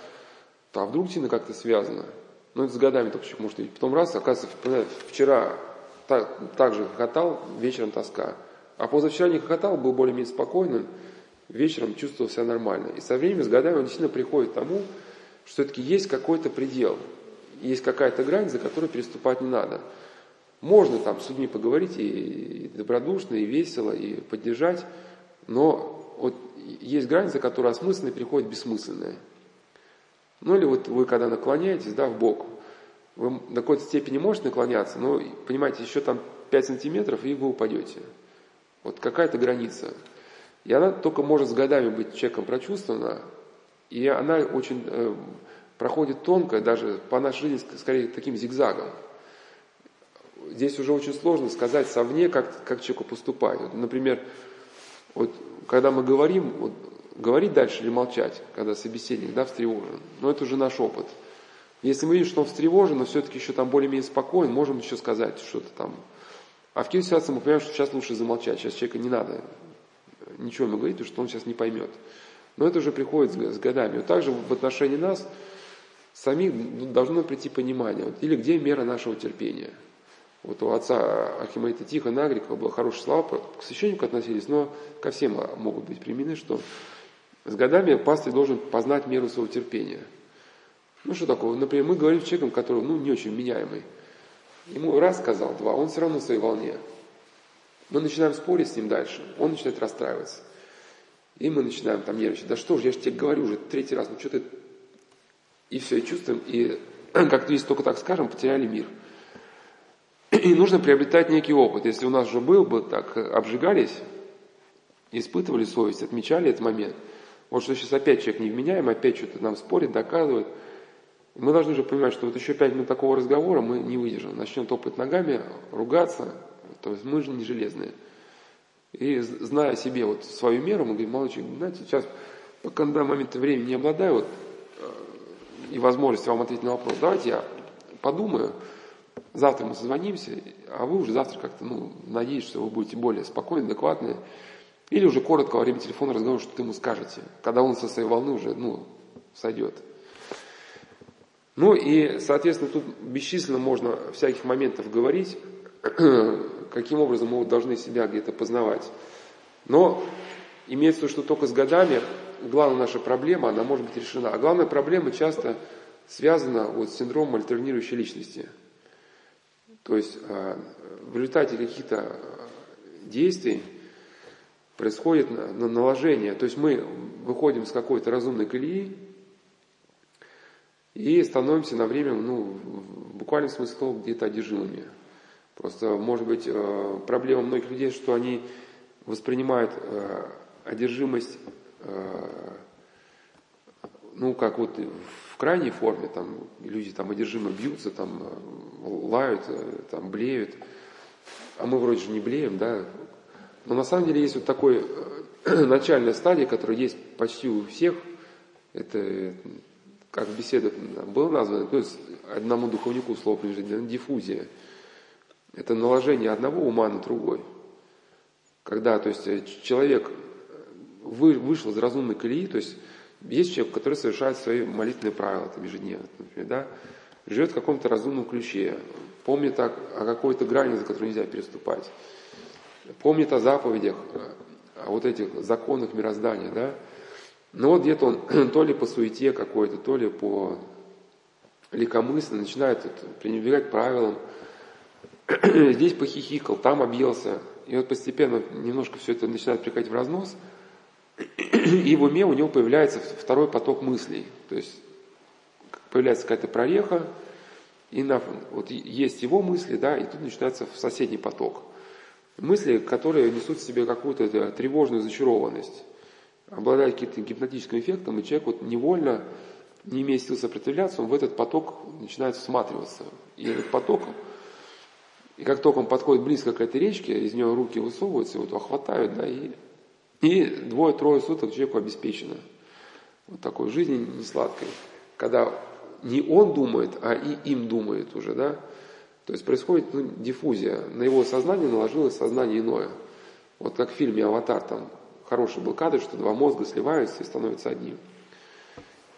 а вдруг действительно как-то связано. Ну, это с годами только может быть. Потом раз, оказывается, вчера так, так же хохотал, вечером тоска. А позавчера не хохотал, был более-менее спокойным, вечером чувствовал себя нормально. И со временем, с годами он действительно приходит к тому, что все-таки есть какой-то предел, есть какая-то грань, за которую переступать не надо. Можно там с людьми поговорить и добродушно, и весело, и поддержать, но вот есть грань, за которой осмысленное переходит в бессмысленное. Ну или вот вы когда наклоняетесь, да, в бок, вы до какой-то степени можете наклоняться, но, понимаете, еще там 5 сантиметров, и вы упадете. Вот какая-то граница. И она только может с годами быть человеком прочувствована, и она очень э, проходит тонко, даже по нашей жизни, скорее, таким зигзагом. Здесь уже очень сложно сказать совне, как, как человеку поступать. Вот, например, вот, когда мы говорим, вот, говорить дальше или молчать, когда собеседник да, встревожен, но это уже наш опыт. Если мы видим, что он встревожен, но все-таки еще там более-менее спокоен, можем еще сказать что-то там а в каких ситуациях мы понимаем, что сейчас лучше замолчать, сейчас человека не надо ничего ему говорить, потому что он сейчас не поймет. Но это уже приходит с годами. Вот также в отношении нас самих должно прийти понимание. Вот, или где мера нашего терпения. Вот у отца Архимедита Тихона Агрикова было хорошие слова, к священнику относились, но ко всем могут быть применены, что с годами пастырь должен познать меру своего терпения. Ну что такое? Например, мы говорим с человеком, который ну, не очень меняемый. Ему раз сказал, два, он все равно в своей волне. Мы начинаем спорить с ним дальше, он начинает расстраиваться. И мы начинаем там нервничать. Да что же, я же тебе говорю уже третий раз, ну что ты... И все, и чувствуем, и (clears throat) как-то если только так скажем, потеряли мир. (clears throat) И нужно приобретать некий опыт. Если у нас уже был бы так, обжигались, испытывали совесть, отмечали этот момент. Вот что сейчас опять человек невменяем, опять что-то нам спорит, доказывает – мы должны же понимать, что вот еще пять минут такого разговора мы не выдержим. Начнем топать ногами, ругаться. То есть мы же не железные. И зная себе вот свою меру, мы говорим, молодой знаете, сейчас, пока на данный момент времени не обладаю вот, э, и возможности вам ответить на вопрос, давайте я подумаю, завтра мы созвонимся, а вы уже завтра как-то, ну, надеюсь, что вы будете более спокойны, адекватны, или уже коротко во время телефона разговора что-то ему скажете, когда он со своей волны уже, ну, сойдет. Ну и, соответственно, тут бесчисленно можно всяких моментов говорить, (clears throat) каким образом мы должны себя где-то познавать. Но имеется в виду, что только с годами главная наша проблема, она может быть решена. А главная проблема часто связана вот с синдромом альтернирующей личности. То есть а, в результате каких-то действий происходит наложение. То есть мы выходим с какой-то разумной колеи, и становимся на время, ну, в буквальном смысле слова, где-то одержимыми. Просто, может быть, э, проблема многих людей, что они воспринимают э, одержимость, э, ну, как вот в крайней форме, там, люди там одержимо бьются, там, лают, там, блеют, а мы вроде же не блеем, да, но на самом деле есть вот такой (clears throat) начальная стадия, которая есть почти у всех, это как в беседах было названо, то есть одному духовнику слово принадлежит, диффузия. Это наложение одного ума на другой. Когда, то есть, э, человек вы, вышел из разумной колеи, то есть, есть человек, который совершает свои молитвенные правила, там, ежедневно, например, да, живет в каком-то разумном ключе, помнит о, о какой-то грани, за которую нельзя переступать, помнит о заповедях, о вот этих законах мироздания, да, но вот где-то он (clears throat) то ли по суете какой-то, то ли по легкомысленно начинает пренебрегать правилам, (clears throat) здесь похихикал, там объелся. И вот постепенно немножко все это начинает приходить в разнос, и в уме у него появляется второй поток мыслей. То есть появляется какая-то прореха, и на, вот есть его мысли, да, и тут начинается соседний поток. Мысли, которые несут в себе какую-то тревожную зачарованность, обладают каким-то гипнотическим эффектом, и человек вот невольно, не имея сил сопротивляться, он в этот поток начинает всматриваться. И этот поток, и как только он подходит близко к этой речке, из нее руки высовываются, вот его хватают, да, и, и двое-трое суток человеку обеспечено. Вот такой жизни не сладкой. Когда не он думает, а и им думает уже, да. То есть происходит ну, диффузия. На его сознание наложилось сознание иное. Вот как в фильме «Аватар», там хороший был кадр, что два мозга сливаются и становятся одним.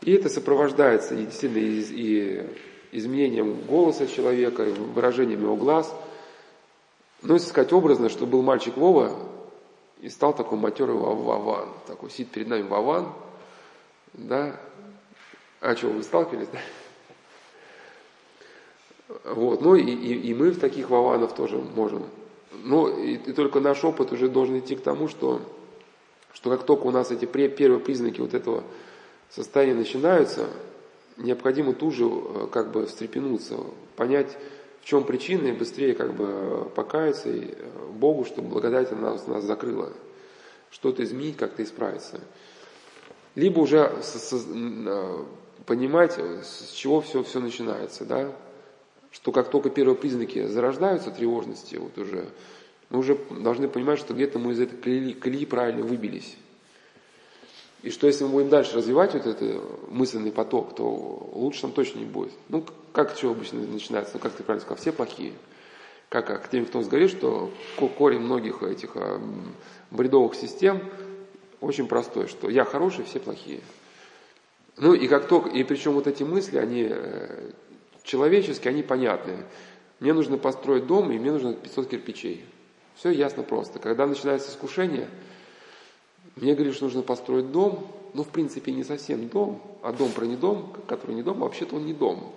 И это сопровождается действительно и, и изменением голоса человека, и выражением его глаз. Ну, если сказать образно, что был мальчик Вова, и стал такой матерый Вован. Такой сидит перед нами Вован, да, а что, вы сталкивались, да? Вот, ну и, и, и мы в таких ваванов тоже можем. Ну и, и только наш опыт уже должен идти к тому, что, что как только у нас эти первые признаки вот этого состояния начинаются, необходимо тут же э, как бы встрепенуться, понять, в чем причина, и быстрее как бы покаяться и э, Богу, чтобы благодать нас, нас закрыла. Что-то изменить, как-то исправиться. Либо уже э, понимать, с чего все, все начинается, да, что как только первые признаки зарождаются тревожности, вот уже, мы уже должны понимать, что где-то мы из этой колеи, колеи правильно выбились. И что если мы будем дальше развивать вот этот мысленный поток, то лучше нам точно не будет. Ну, как что обычно начинается? Ну, как ты правильно сказал, все плохие. Как академик Томс говорит, что корень многих этих а, бредовых систем очень простой, что я хороший, все плохие. Ну и как только, и причем вот эти мысли, они э, человеческие, они понятные. Мне нужно построить дом, и мне нужно 500 кирпичей. Все ясно просто. Когда начинается искушение, мне говорят, что нужно построить дом, ну, в принципе, не совсем дом, а дом про не дом, который не дом, а вообще-то он не дом.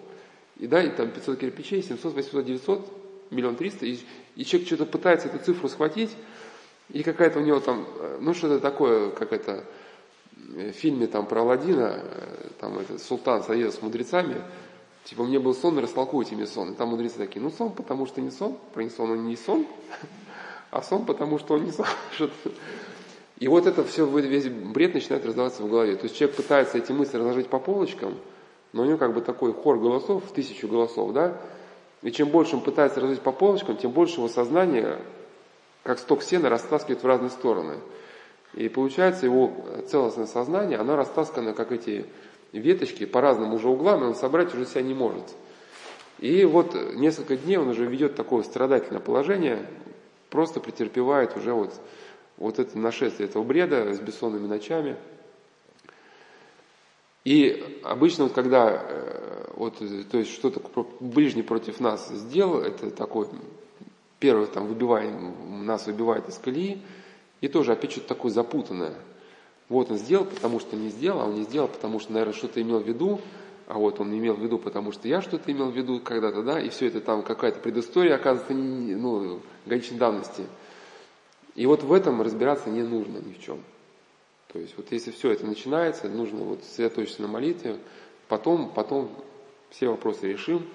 И да, и там 500 кирпичей, 700, 800, 900, миллион триста, и, и человек что-то пытается эту цифру схватить, и какая-то у него там, э, ну, что-то такое, как это, в фильме там про Алладина, э, там этот султан садится с мудрецами, типа мне был сон, растолкуйте мне сон. И там мудрецы такие, ну сон, потому что не сон, про не сон он не сон, а сон, потому что он не сон. (laughs) И вот это все, весь бред начинает раздаваться в голове. То есть человек пытается эти мысли разложить по полочкам, но у него как бы такой хор голосов, в тысячу голосов, да, и чем больше он пытается разложить по полочкам, тем больше его сознание, как сток сена, растаскивает в разные стороны. И получается его целостное сознание, оно растаскано, как эти веточки, по разным уже углам, и он собрать уже себя не может. И вот несколько дней он уже ведет такое страдательное положение, просто претерпевает уже вот, вот это нашествие этого бреда с бессонными ночами. И обычно, вот когда э, вот, то есть что-то ближний против нас сделал, это такой первый там выбиваем, нас выбивает из колеи, и тоже опять что-то такое запутанное. Вот он сделал, потому что не сделал, а он не сделал, потому что, наверное, что-то имел в виду, а вот он имел в виду, потому что я что-то имел в виду когда-то, да, и все это там какая-то предыстория, оказывается, ну, годичной давности. И вот в этом разбираться не нужно ни в чем. То есть вот если все это начинается, нужно вот сосредоточиться на молитве, потом, потом все вопросы решим,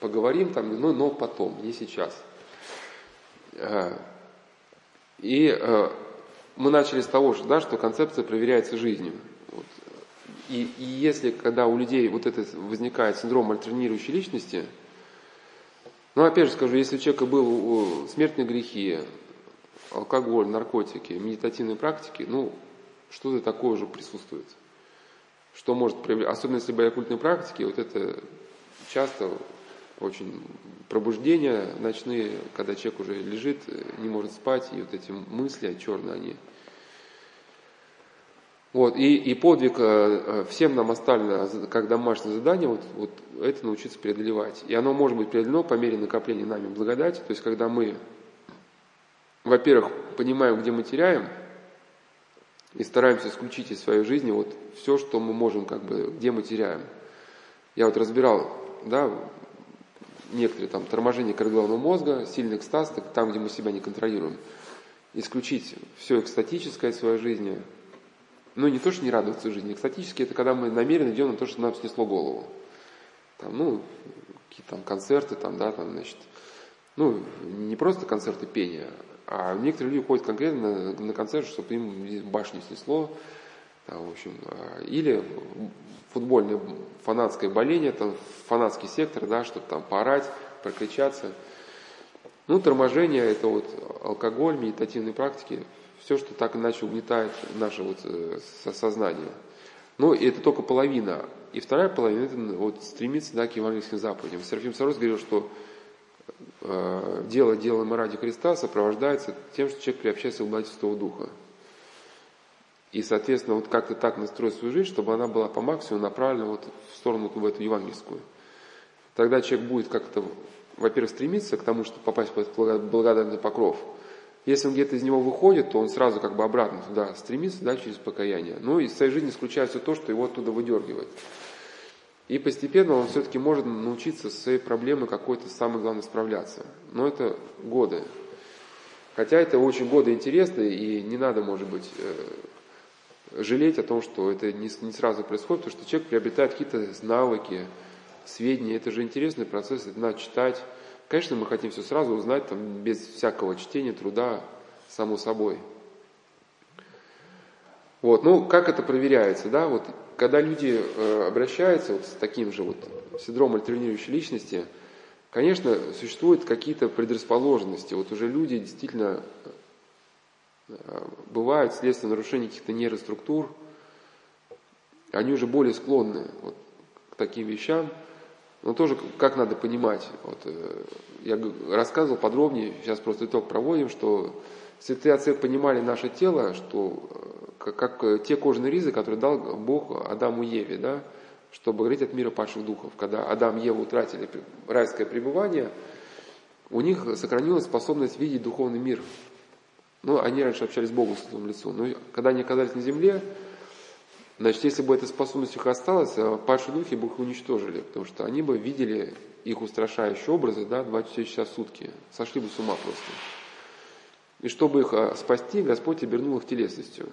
поговорим там, но, но потом, не сейчас. Э, и э, мы начали с того, что, да, что концепция проверяется жизнью. Вот. И, и если, когда у людей вот это возникает синдром альтернирующей личности, ну, опять же скажу, если у человека был смертные грехи, алкоголь, наркотики, медитативные практики, ну, что-то такое уже присутствует. Что может проявлять, особенно если были практики, вот это часто очень пробуждения ночные, когда человек уже лежит, не может спать, и вот эти мысли черные, они... Вот, и, и подвиг э, э, всем нам оставлено как домашнее задание, вот, вот это научиться преодолевать. И оно может быть преодолено по мере накопления нами благодати, то есть когда мы, во-первых, понимаем, где мы теряем, и стараемся исключить из своей жизни вот все, что мы можем, как бы, где мы теряем. Я вот разбирал, да, некоторые там торможение коры головного мозга, сильный экстаз, там, где мы себя не контролируем. Исключить все экстатическое в своей жизни. Ну, не то, что не радоваться жизни. Экстатически это когда мы намеренно идем на то, что нам снесло голову. Там, ну, какие-то там концерты, там, да, там, значит, ну, не просто концерты пения, а некоторые люди ходят конкретно на, на концерт, чтобы им башню снесло, там, в общем, а, или футбольное фанатское боление, там, фанатский сектор, да, чтобы там поорать, прокричаться. Ну, торможение – это вот алкоголь, медитативные практики, все, что так иначе угнетает наше вот э, сознание. Но это только половина. И вторая половина – это вот стремиться да, к евангельским заповедям. Серафим Сарос говорил, что э, дело, делаемое ради Христа сопровождается тем, что человек приобщается к благодати Святого Духа. И, соответственно, вот как-то так настроить свою жизнь, чтобы она была по максимуму направлена вот в сторону в эту евангельскую. Тогда человек будет как-то, во-первых, стремиться к тому, чтобы попасть этот благодатный покров. Если он где-то из него выходит, то он сразу как бы обратно туда стремится, да, через покаяние. Ну и в своей жизни исключается то, что его оттуда выдергивает. И постепенно он все-таки может научиться с своей проблемой какой-то самое главное справляться. Но это годы. Хотя это очень годы интересно, и не надо, может быть, э, жалеть о том, что это не, не сразу происходит, потому что человек приобретает какие-то навыки, сведения. Это же интересный процесс, это надо читать. Конечно, мы хотим все сразу узнать, там, без всякого чтения, труда, само собой. Вот, ну, как это проверяется, да, вот, когда люди э, обращаются вот с таким же вот синдромом альтернирующей личности, конечно, существуют какие-то предрасположенности. Вот уже люди действительно Э, бывают вследствие нарушения каких-то нейроструктур, они уже более склонны вот, к таким вещам, но тоже как надо понимать. Вот, э, я рассказывал подробнее, сейчас просто итог проводим, что святые отцы понимали наше тело, что э, как, как те кожаные ризы, которые дал Бог Адаму и Еве, да, чтобы говорить от мира падших духов. Когда Адам и Ева утратили райское пребывание, у них сохранилась способность видеть духовный мир – ну, они раньше общались с Богом в своем лицу. Но когда они оказались на земле, значит, если бы эта способность их осталась, а падшие духи бы их уничтожили, потому что они бы видели их устрашающие образы, да, 24 часа в сутки. Сошли бы с ума просто. И чтобы их а, спасти, Господь обернул их телесностью.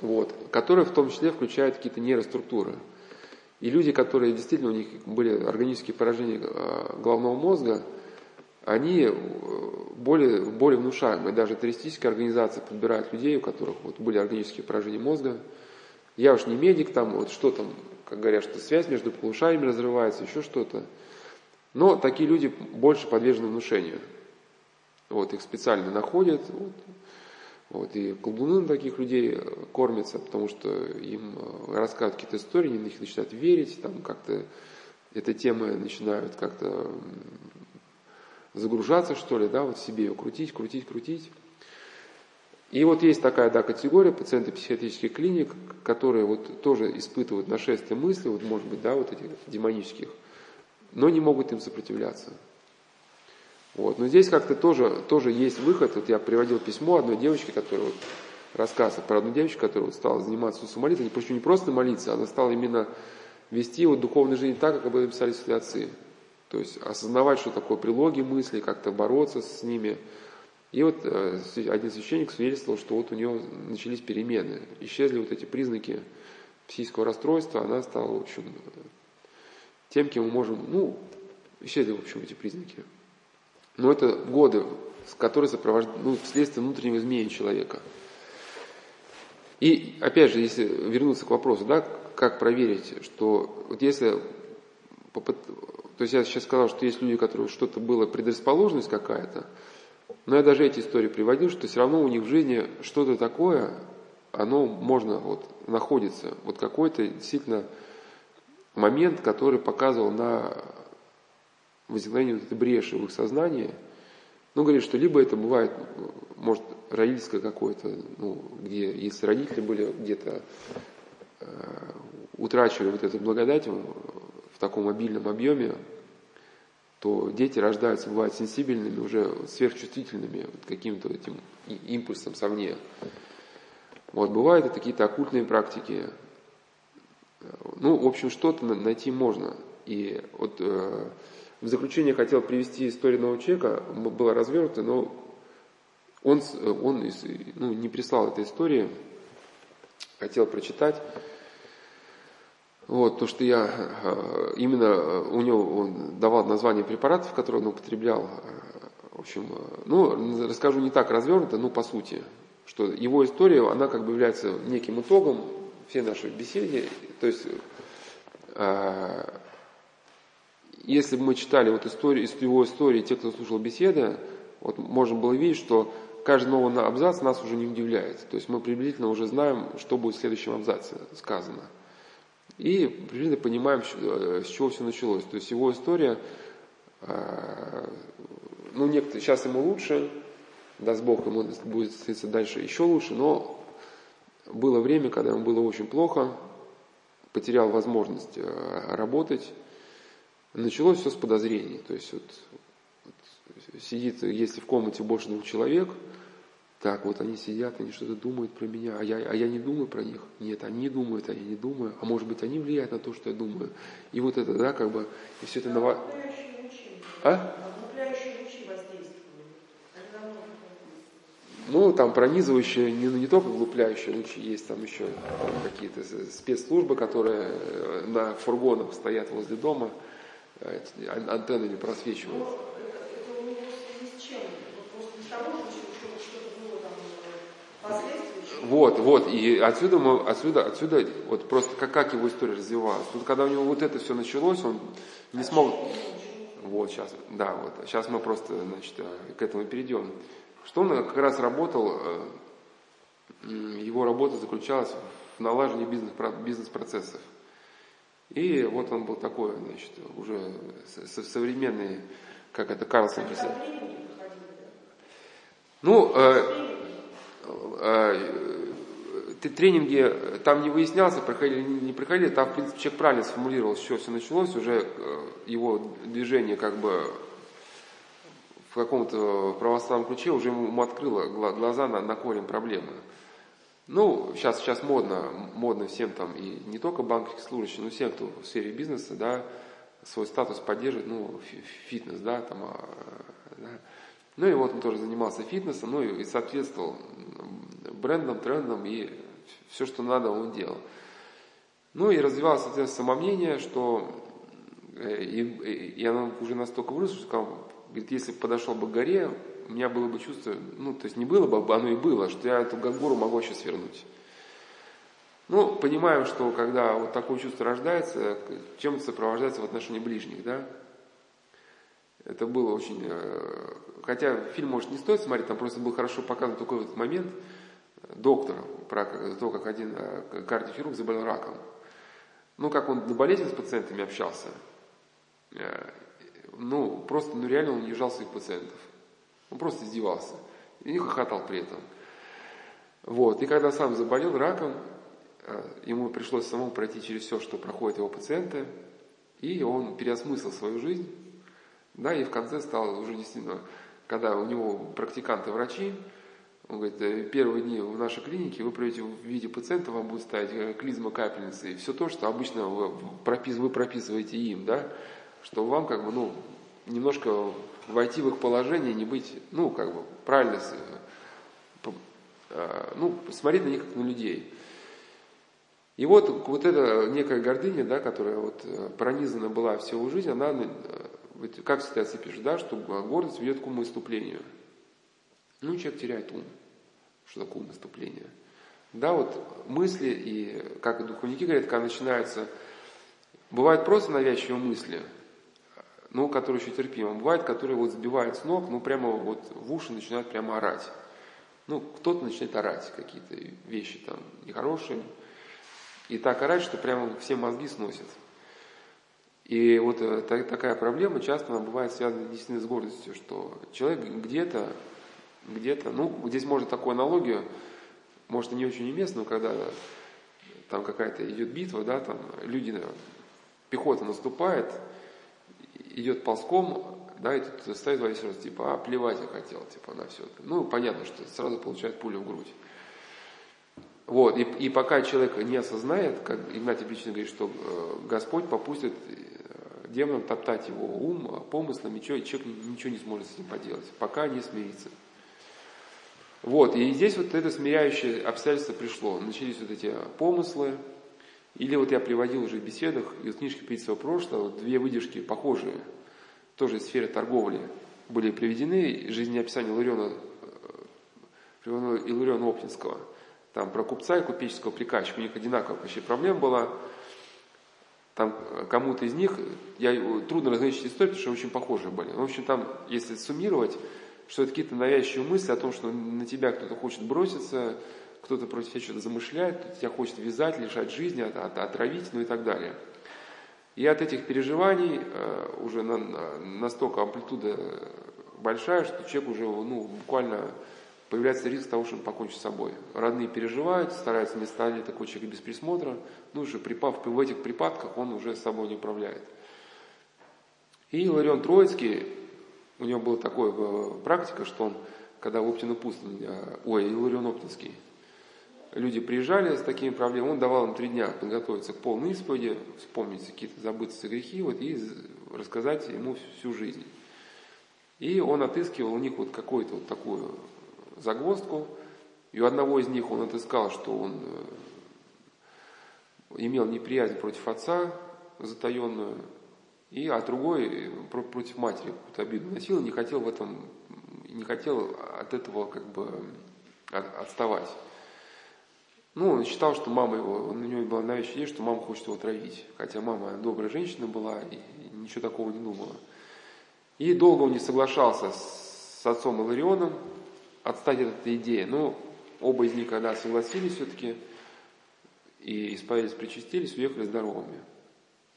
Вот, которая в том числе включает какие-то нейроструктуры. И люди, которые действительно у них были органические поражения а, головного мозга, они э, более, более внушаемые. Даже террористические организации подбирают людей, у которых вот были органические поражения мозга. Я уж не медик, там вот что там, как говорят, что связь между полушариями разрывается, еще что-то. Но такие люди больше подвержены внушению. Вот, их специально находят, вот, вот, и колдуны на таких людей кормятся, потому что им э, рассказывают какие-то истории, они на них начинают верить, там как-то эта тема начинают как-то загружаться, что ли, да, вот себе ее крутить, крутить, крутить. И вот есть такая, да, категория пациенты психиатрических клиник, которые вот тоже испытывают нашествие мыслей, вот может быть, да, вот этих демонических, но не могут им сопротивляться. Вот. Но здесь как-то тоже, тоже есть выход. Вот я приводил письмо одной девочки, которая вот рассказ про одну девочку, которая вот стала заниматься молитвой, почему не просто молиться, она стала именно вести вот духовную жизнь так, как об этом писали святые отцы. То есть осознавать, что такое прилоги мыслей, как-то бороться с ними. И вот э, один священник свидетельствовал, что вот у него начались перемены. Исчезли вот эти признаки психического расстройства, она стала, в общем, тем, кем мы можем, ну, исчезли, в общем, эти признаки. Но это годы, которые сопровождают, ну, вследствие внутреннего изменения человека. И, опять же, если вернуться к вопросу, да, как проверить, что вот если то есть я сейчас сказал, что есть люди, у которых что-то было, предрасположенность какая-то, но я даже эти истории приводил, что все равно у них в жизни что-то такое, оно можно, вот, находится. Вот какой-то действительно момент, который показывал на возникновение вот этой бреши в их сознании. Ну, говорит, что либо это бывает, может, родительское какое-то, ну, где, если родители были где-то э, утрачивали вот эту благодать в таком обильном объеме, то дети рождаются, бывают сенсибельными, уже сверхчувствительными вот каким-то этим импульсом совне. Вот, бывают это какие-то оккультные практики. Ну, в общем, что-то найти можно. И вот э, В заключение хотел привести историю нового человека, была развернута, но он, он ну, не прислал этой истории, хотел прочитать. Вот, то, что я э, именно э, у него он давал название препаратов, которые он употреблял. В общем, ну, расскажу не так развернуто, но по сути, что его история, она как бы является неким итогом всей нашей беседы. То есть если бы мы читали вот историю, его истории, те, кто слушал беседы, вот можно было видеть, что каждый новый абзац нас уже не удивляет. То есть мы приблизительно уже знаем, что будет в следующем абзаце сказано. И приблизительно понимаем, э, с чего все началось. То есть его история, э, ну, некоторые, сейчас ему лучше, даст Бог, ему будет становиться дальше еще лучше, но было время, когда ему было очень плохо, потерял возможность э, работать, Началось все с подозрений. То есть вот сидит, если в комнате больше двух человек, так, вот они сидят, они что-то думают про меня, а я, а я не думаю про них. Нет, они думают, а я не думаю. А может быть, они влияют на то, что я думаю. И вот это, да, как бы, и все это... Нова... А? Ну, там пронизывающие, не, не только глупляющие лучи, есть там еще какие-то спецслужбы, которые э, на фургонах стоят возле дома, антенны не просвечивают. Вот, вот, и отсюда мы, отсюда, отсюда, вот просто как, как его история развивалась. Тут, когда у него вот это все началось, он не а смог... Вот, сейчас, да, вот, сейчас мы просто, значит, э, к этому перейдем. Что он как раз работал, э, его работа заключалась в налаживании бизнес-процессов. И вот он был такой, значит, уже современный, как это Карлсон писал. Ну, э, тренинги там не выяснялся, проходили, не проходили, там, в принципе, человек правильно сформулировал, чего все началось, уже э, его движение как бы в каком-то православном ключе уже ему открыло глаза на, на корень проблемы. Ну, сейчас, сейчас модно, модно всем там, и не только банковских служащих, но всем, кто в сфере бизнеса, да, свой статус поддерживает, ну, фитнес, да, там, а, да. Ну и вот он тоже занимался фитнесом, ну и соответствовал брендам, трендам, и все, что надо, он делал. Ну и развивалось, соответственно, самомнение, что э, и, и оно уже настолько выросло, что сказал, говорит, если бы подошел бы к горе, у меня было бы чувство, ну, то есть не было бы, оно и было, что я эту гору могу сейчас свернуть. Ну, понимаем, что когда вот такое чувство рождается, чем это сопровождается в отношении ближних, да? Это было очень... Э, хотя фильм, может, не стоит смотреть, там просто был хорошо показан только в этот момент доктор, про то, как один э, кардиохирург заболел раком. Ну, как он болезненно с пациентами общался. Э, ну, просто, ну, реально он не ужал своих пациентов. Он просто издевался. И хохотал при этом. Вот. И когда сам заболел раком, ему пришлось самому пройти через все, что проходят его пациенты, и он переосмыслил свою жизнь, да, и в конце стал уже действительно, когда у него практиканты-врачи, он говорит, «Э, первые дни в нашей клинике вы придете в виде пациента, вам будут ставить э, клизма капельницы, и все то, что обычно вы, прописываете им, да, что вам как бы, ну, немножко войти в их положение, не быть, ну, как бы, правильно, э, ну, смотреть на них как на людей. И вот, вот эта некая гордыня, да, которая вот э, пронизана была всю его жизнь, она, э, как в ситуации пишет, да, что гордость ведет к умыступлению. Ну, человек теряет ум. Что такое умыступление? Да, вот мысли, и как духовники говорят, когда начинаются, бывают просто навязчивые мысли – ну, которые еще терпимо. Бывает, которые вот сбивают с ног, ну, прямо вот в уши начинают прямо орать. Ну, кто-то начинает орать, какие-то вещи там нехорошие. И так орать, что прямо все мозги сносят. И вот э, такая проблема часто она бывает связана действительно с гордостью, что человек где-то, где-то, ну, здесь можно такую аналогию, может, не очень уместно, но когда там какая-то идет битва, да, там люди, пехота наступает, идет ползком, да, и тут стоит во весь рост, типа, а, плевать я хотел, типа, на все. Ну, понятно, что сразу получает пулю в грудь. Вот, и, и пока человек не осознает, как Игнатий Пличин говорит, что э, Господь попустит э, демоном, топтать его ум, помыслы, ничего, и человек ничего не сможет с этим поделать, пока не смирится. Вот, и здесь вот это смиряющее обстоятельство пришло. Начались вот эти помыслы, или вот я приводил уже в беседах из книжки «Пить прошлого», две выдержки похожие, тоже из сферы торговли, были приведены, жизнеописание Лариона, Илариона Оптинского, там про купца и купеческого приказчика, у них одинаковая вообще проблема была, там кому-то из них, я, трудно разграничить историю, потому что очень похожие были. В общем, там, если суммировать, что это какие-то навязчивые мысли о том, что на тебя кто-то хочет броситься, кто-то против тебя что-то замышляет, кто-то тебя хочет вязать, лишать жизни, от, от, отравить, ну и так далее. И от этих переживаний э, уже на, на, настолько амплитуда большая, что человек уже ну, буквально появляется риск того, что он покончит с собой. Родные переживают, стараются не стать такой человек без присмотра, ну уже припав в этих припадках он уже с собой не управляет. И Ларион Троицкий, у него была такая э, практика, что он, когда в Оптину пустынь, э, ой, Иларион Оптинский, люди приезжали с такими проблемами, он давал им три дня подготовиться к полной исповеди, вспомнить какие-то забытые грехи вот, и рассказать ему всю жизнь. И он отыскивал у них вот какую-то вот такую загвоздку, и у одного из них он отыскал, что он э, имел неприязнь против отца затаенную, и, а другой против матери какую-то обиду носил, не хотел в этом, не хотел от этого как бы отставать. Ну, он считал, что мама его, у него была навязчивая идея, что мама хочет его травить. Хотя мама добрая женщина была и ничего такого не думала. И долго он не соглашался с отцом Иларионом отстать от этой идеи. Но оба из них, когда согласились все-таки и исповедались, причастились, уехали здоровыми.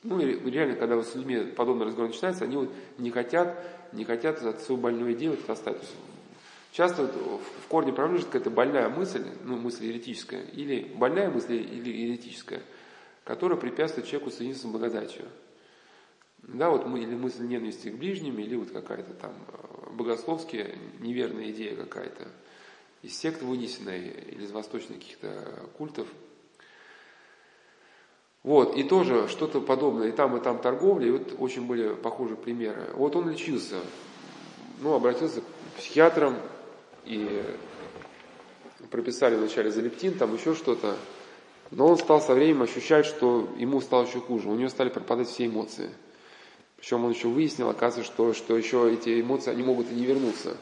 Ну и реально, когда вот с людьми подобный разговор начинается, они вот не хотят, не хотят от свою больную идею вот оставить. Часто в корне проблемы лежит какая-то больная мысль, ну, мысль еретическая, или больная мысль, или еретическая, которая препятствует человеку соединиться с благодатью. Да, вот мы, или мысль ненависти к ближним, или вот какая-то там богословская неверная идея какая-то из сект вынесенная, или из восточных каких-то культов. Вот, и тоже что-то подобное, и там, и там торговля, и вот очень были похожие примеры. Вот он лечился, ну, обратился к психиатрам, и прописали вначале залептин, там еще что-то. Но он стал со временем ощущать, что ему стало еще хуже. У него стали пропадать все эмоции. Причем он еще выяснил, оказывается, что, что еще эти эмоции, они могут и не вернуться.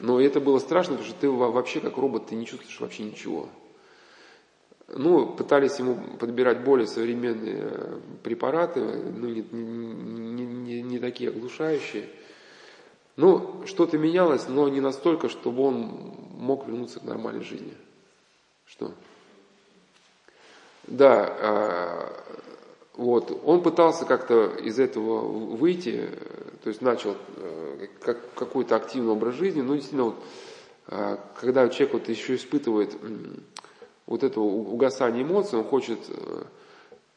Но это было страшно, потому что ты вообще как робот, ты не чувствуешь вообще ничего. Ну, пытались ему подбирать более современные препараты, ну, не, не, не, не такие оглушающие. Ну, что-то менялось, но не настолько, чтобы он мог вернуться к нормальной жизни. Что? Да, а, вот, он пытался как-то из этого выйти, то есть начал э, как, какой-то активный образ жизни, но действительно, вот, а, когда человек вот еще испытывает вот это угасание эмоций, он хочет э,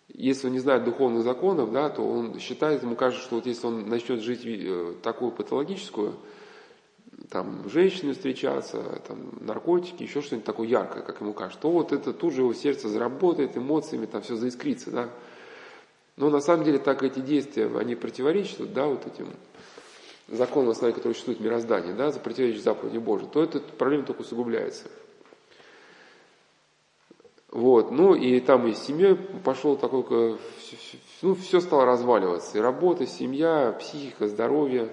если он не знает духовных законов, да, то он считает, ему кажется, что вот если он начнет жить э, такую патологическую, там, женщины встречаться, там, наркотики, еще что-нибудь такое яркое, как ему кажется, то вот это тут же его сердце заработает эмоциями, там все заискрится, да. Но на самом деле так эти действия, они противоречат, да, вот этим законам, основе которые существует в мироздании, да, за противоречие заповеди Божьей, то эта проблема только усугубляется. Вот, ну и там и с семьей пошел такой, ну все стало разваливаться, и работа, семья, психика, здоровье.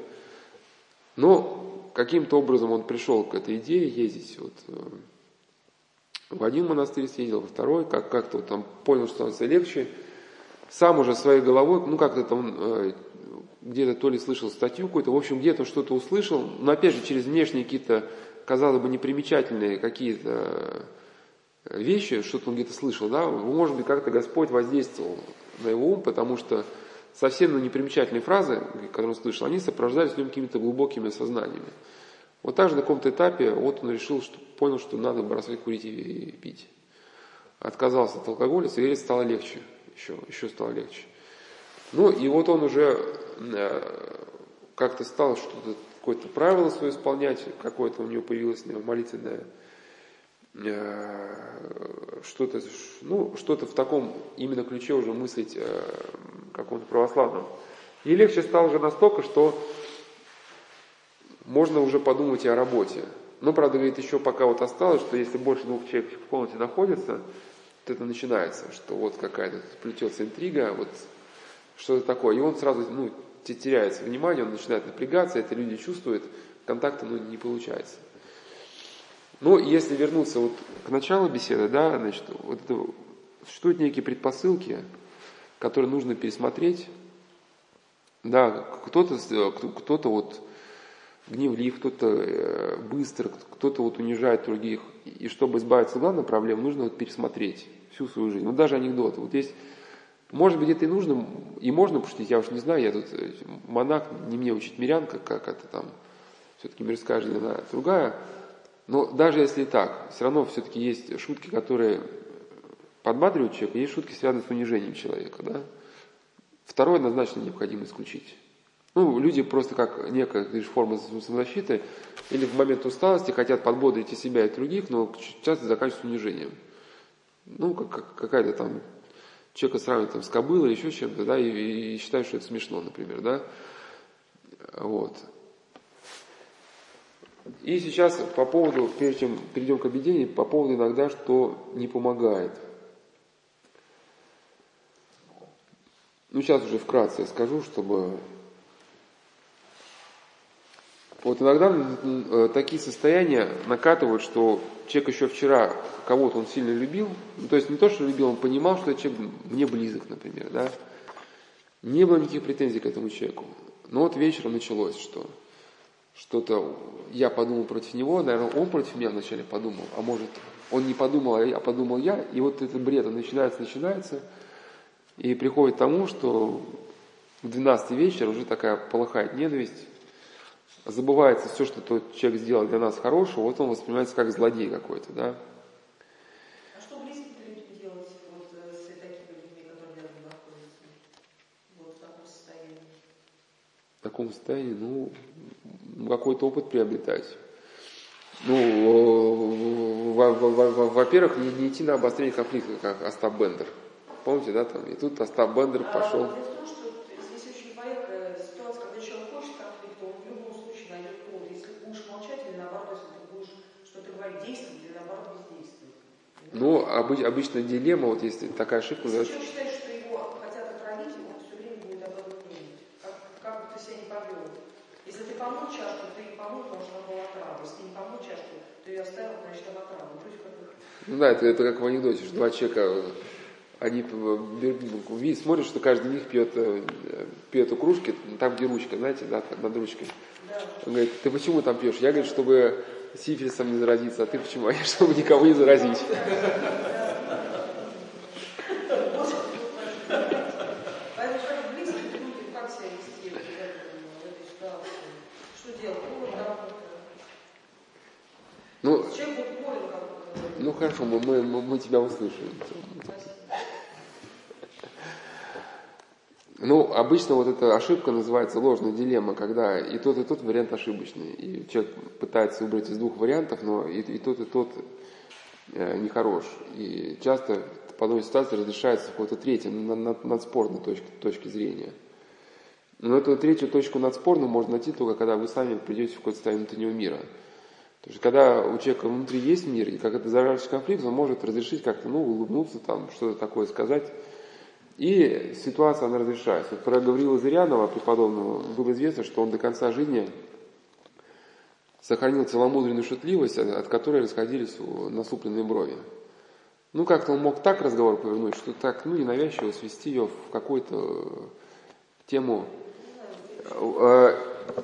Но каким-то образом он пришел к этой идее ездить вот, э, в один монастырь съездил, во второй, как, как-то вот там понял, что становится легче. Сам уже своей головой, ну как-то там э, где-то то ли слышал статью какую-то, в общем, где-то что-то услышал, но опять же через внешние какие-то, казалось бы, непримечательные какие-то вещи, что-то он где-то слышал, да, может быть, как-то Господь воздействовал на его ум, потому что совсем ну, непримечательные фразы, которые он слышал, они сопровождались какими-то глубокими сознаниями. Вот так же на каком-то этапе вот он решил, что понял, что надо бросать курить и пить. Отказался от алкоголя, сигарет стало легче, еще, еще стало легче. Ну и вот он уже э, как-то стал что-то, какое-то правило свое исполнять, какое-то у него появилось молитвенное Э, что-то, ну, что-то в таком именно ключе уже мыслить э, каком-то православном И легче стало уже настолько, что можно уже подумать и о работе. Но, правда, говорит, еще пока вот осталось, что если больше двух человек в комнате находится, то это начинается, что вот какая-то плетется интрига, вот что-то такое. И он сразу ну, теряется внимание, он начинает напрягаться, это люди чувствуют, контакта ну, не получается. Но если вернуться вот к началу беседы, да, значит, вот это, существуют некие предпосылки, которые нужно пересмотреть. Да, кто-то, кто-то вот гневлив, кто-то э, быстро, кто-то вот унижает других. И чтобы избавиться от главной проблемы, нужно вот пересмотреть всю свою жизнь. Вот даже анекдоты. Вот есть, может быть, это и нужно, и можно пошутить, я уж не знаю, я тут э, монах, не мне учить мирянка, как это там, все-таки мирская жизнь, она другая. Но даже если и так, все равно все-таки есть шутки, которые подбадривают человека, есть шутки, связанные с унижением человека. Да? Второе однозначно необходимо исключить. Ну, люди просто как некая лишь форма самозащиты или в момент усталости хотят подбодрить и себя, и других, но часто заканчиваются унижением. Ну, как, как какая-то там человека сравнивает там, с кобылой, еще чем-то, да, и, и считают, что это смешно, например, да. Вот. И сейчас по поводу, прежде чем перейдем к объединению, по поводу иногда, что не помогает. Ну, сейчас уже вкратце скажу, чтобы вот иногда э, такие состояния накатывают, что человек еще вчера кого-то он сильно любил, ну, то есть не то, что любил, он понимал, что человек мне близок, например, да, не было никаких претензий к этому человеку. Но вот вечером началось, что что-то я подумал против него, наверное, он против меня вначале подумал, а может, он не подумал, а подумал я, и вот этот бред, он начинается, начинается, и приходит к тому, что в 12 вечера уже такая полыхает ненависть, забывается все, что тот человек сделал для нас хорошего, вот он воспринимается как злодей какой-то, да. А что близкие люди делать вот э, с такими людьми, которые рядом находятся? Вот в таком состоянии. В таком состоянии, ну, какой-то опыт приобретать. Ну, во-первых, не, не идти на обострение конфликта, как Остап Бендер. Помните, да, там, и тут Остап Бендер А, пошел. дело в том, что здесь очень двоякая ситуация, когда человек хочет конфликта, он в любом случае найдет повод. Если ты будешь молчать или наоборот, если ты будешь что-то говорить, действовать или наоборот бездействовать. Ну, обы- обычно дилемма, вот есть такая ошибка, Если человек считает, что его хотят отравить, он все время будет об этом думать. Как, как бы ты себя не повел. Если ты помыл чашку, ты ее помыл, потому что она была отрава. Если ты не помыл чашку, ты ее оставил, значит, она отрава. Как бы Ну да, это, это как в анекдоте, что два человека, они видят, смотрят, что каждый из них пьет, э, пьет у кружки, там где ручка, знаете, да, над ручкой. Да. Он говорит, ты почему там пьешь? Я, говорю, чтобы сифилисом не заразиться, а ты почему? А (laughs) я, чтобы никого не заразить. Ну. Ну, ну хорошо, мы, мы, мы тебя услышали. Ну, обычно вот эта ошибка называется ложная дилемма, когда и тот, и тот вариант ошибочный. И человек пытается выбрать из двух вариантов, но и, и тот, и тот э, нехорош. И часто подобные ситуации разрешается какой-то третьей, на- на- надспорной точке, точке зрения. Но эту третью точку надспорную можно найти только когда вы сами придете в какое-то состояние внутреннего мира. То есть, когда у человека внутри есть мир, и как это зарождается конфликт, он может разрешить как-то, ну, улыбнуться, там, что-то такое сказать. И ситуация, она разрешается. Вот про Гаврила Зырянова, преподобного, было известно, что он до конца жизни сохранил целомудренную шутливость, от от которой расходились насупленные брови. Ну, как-то он мог так разговор повернуть, что так, ну, ненавязчиво свести ее в какую-то тему. Э,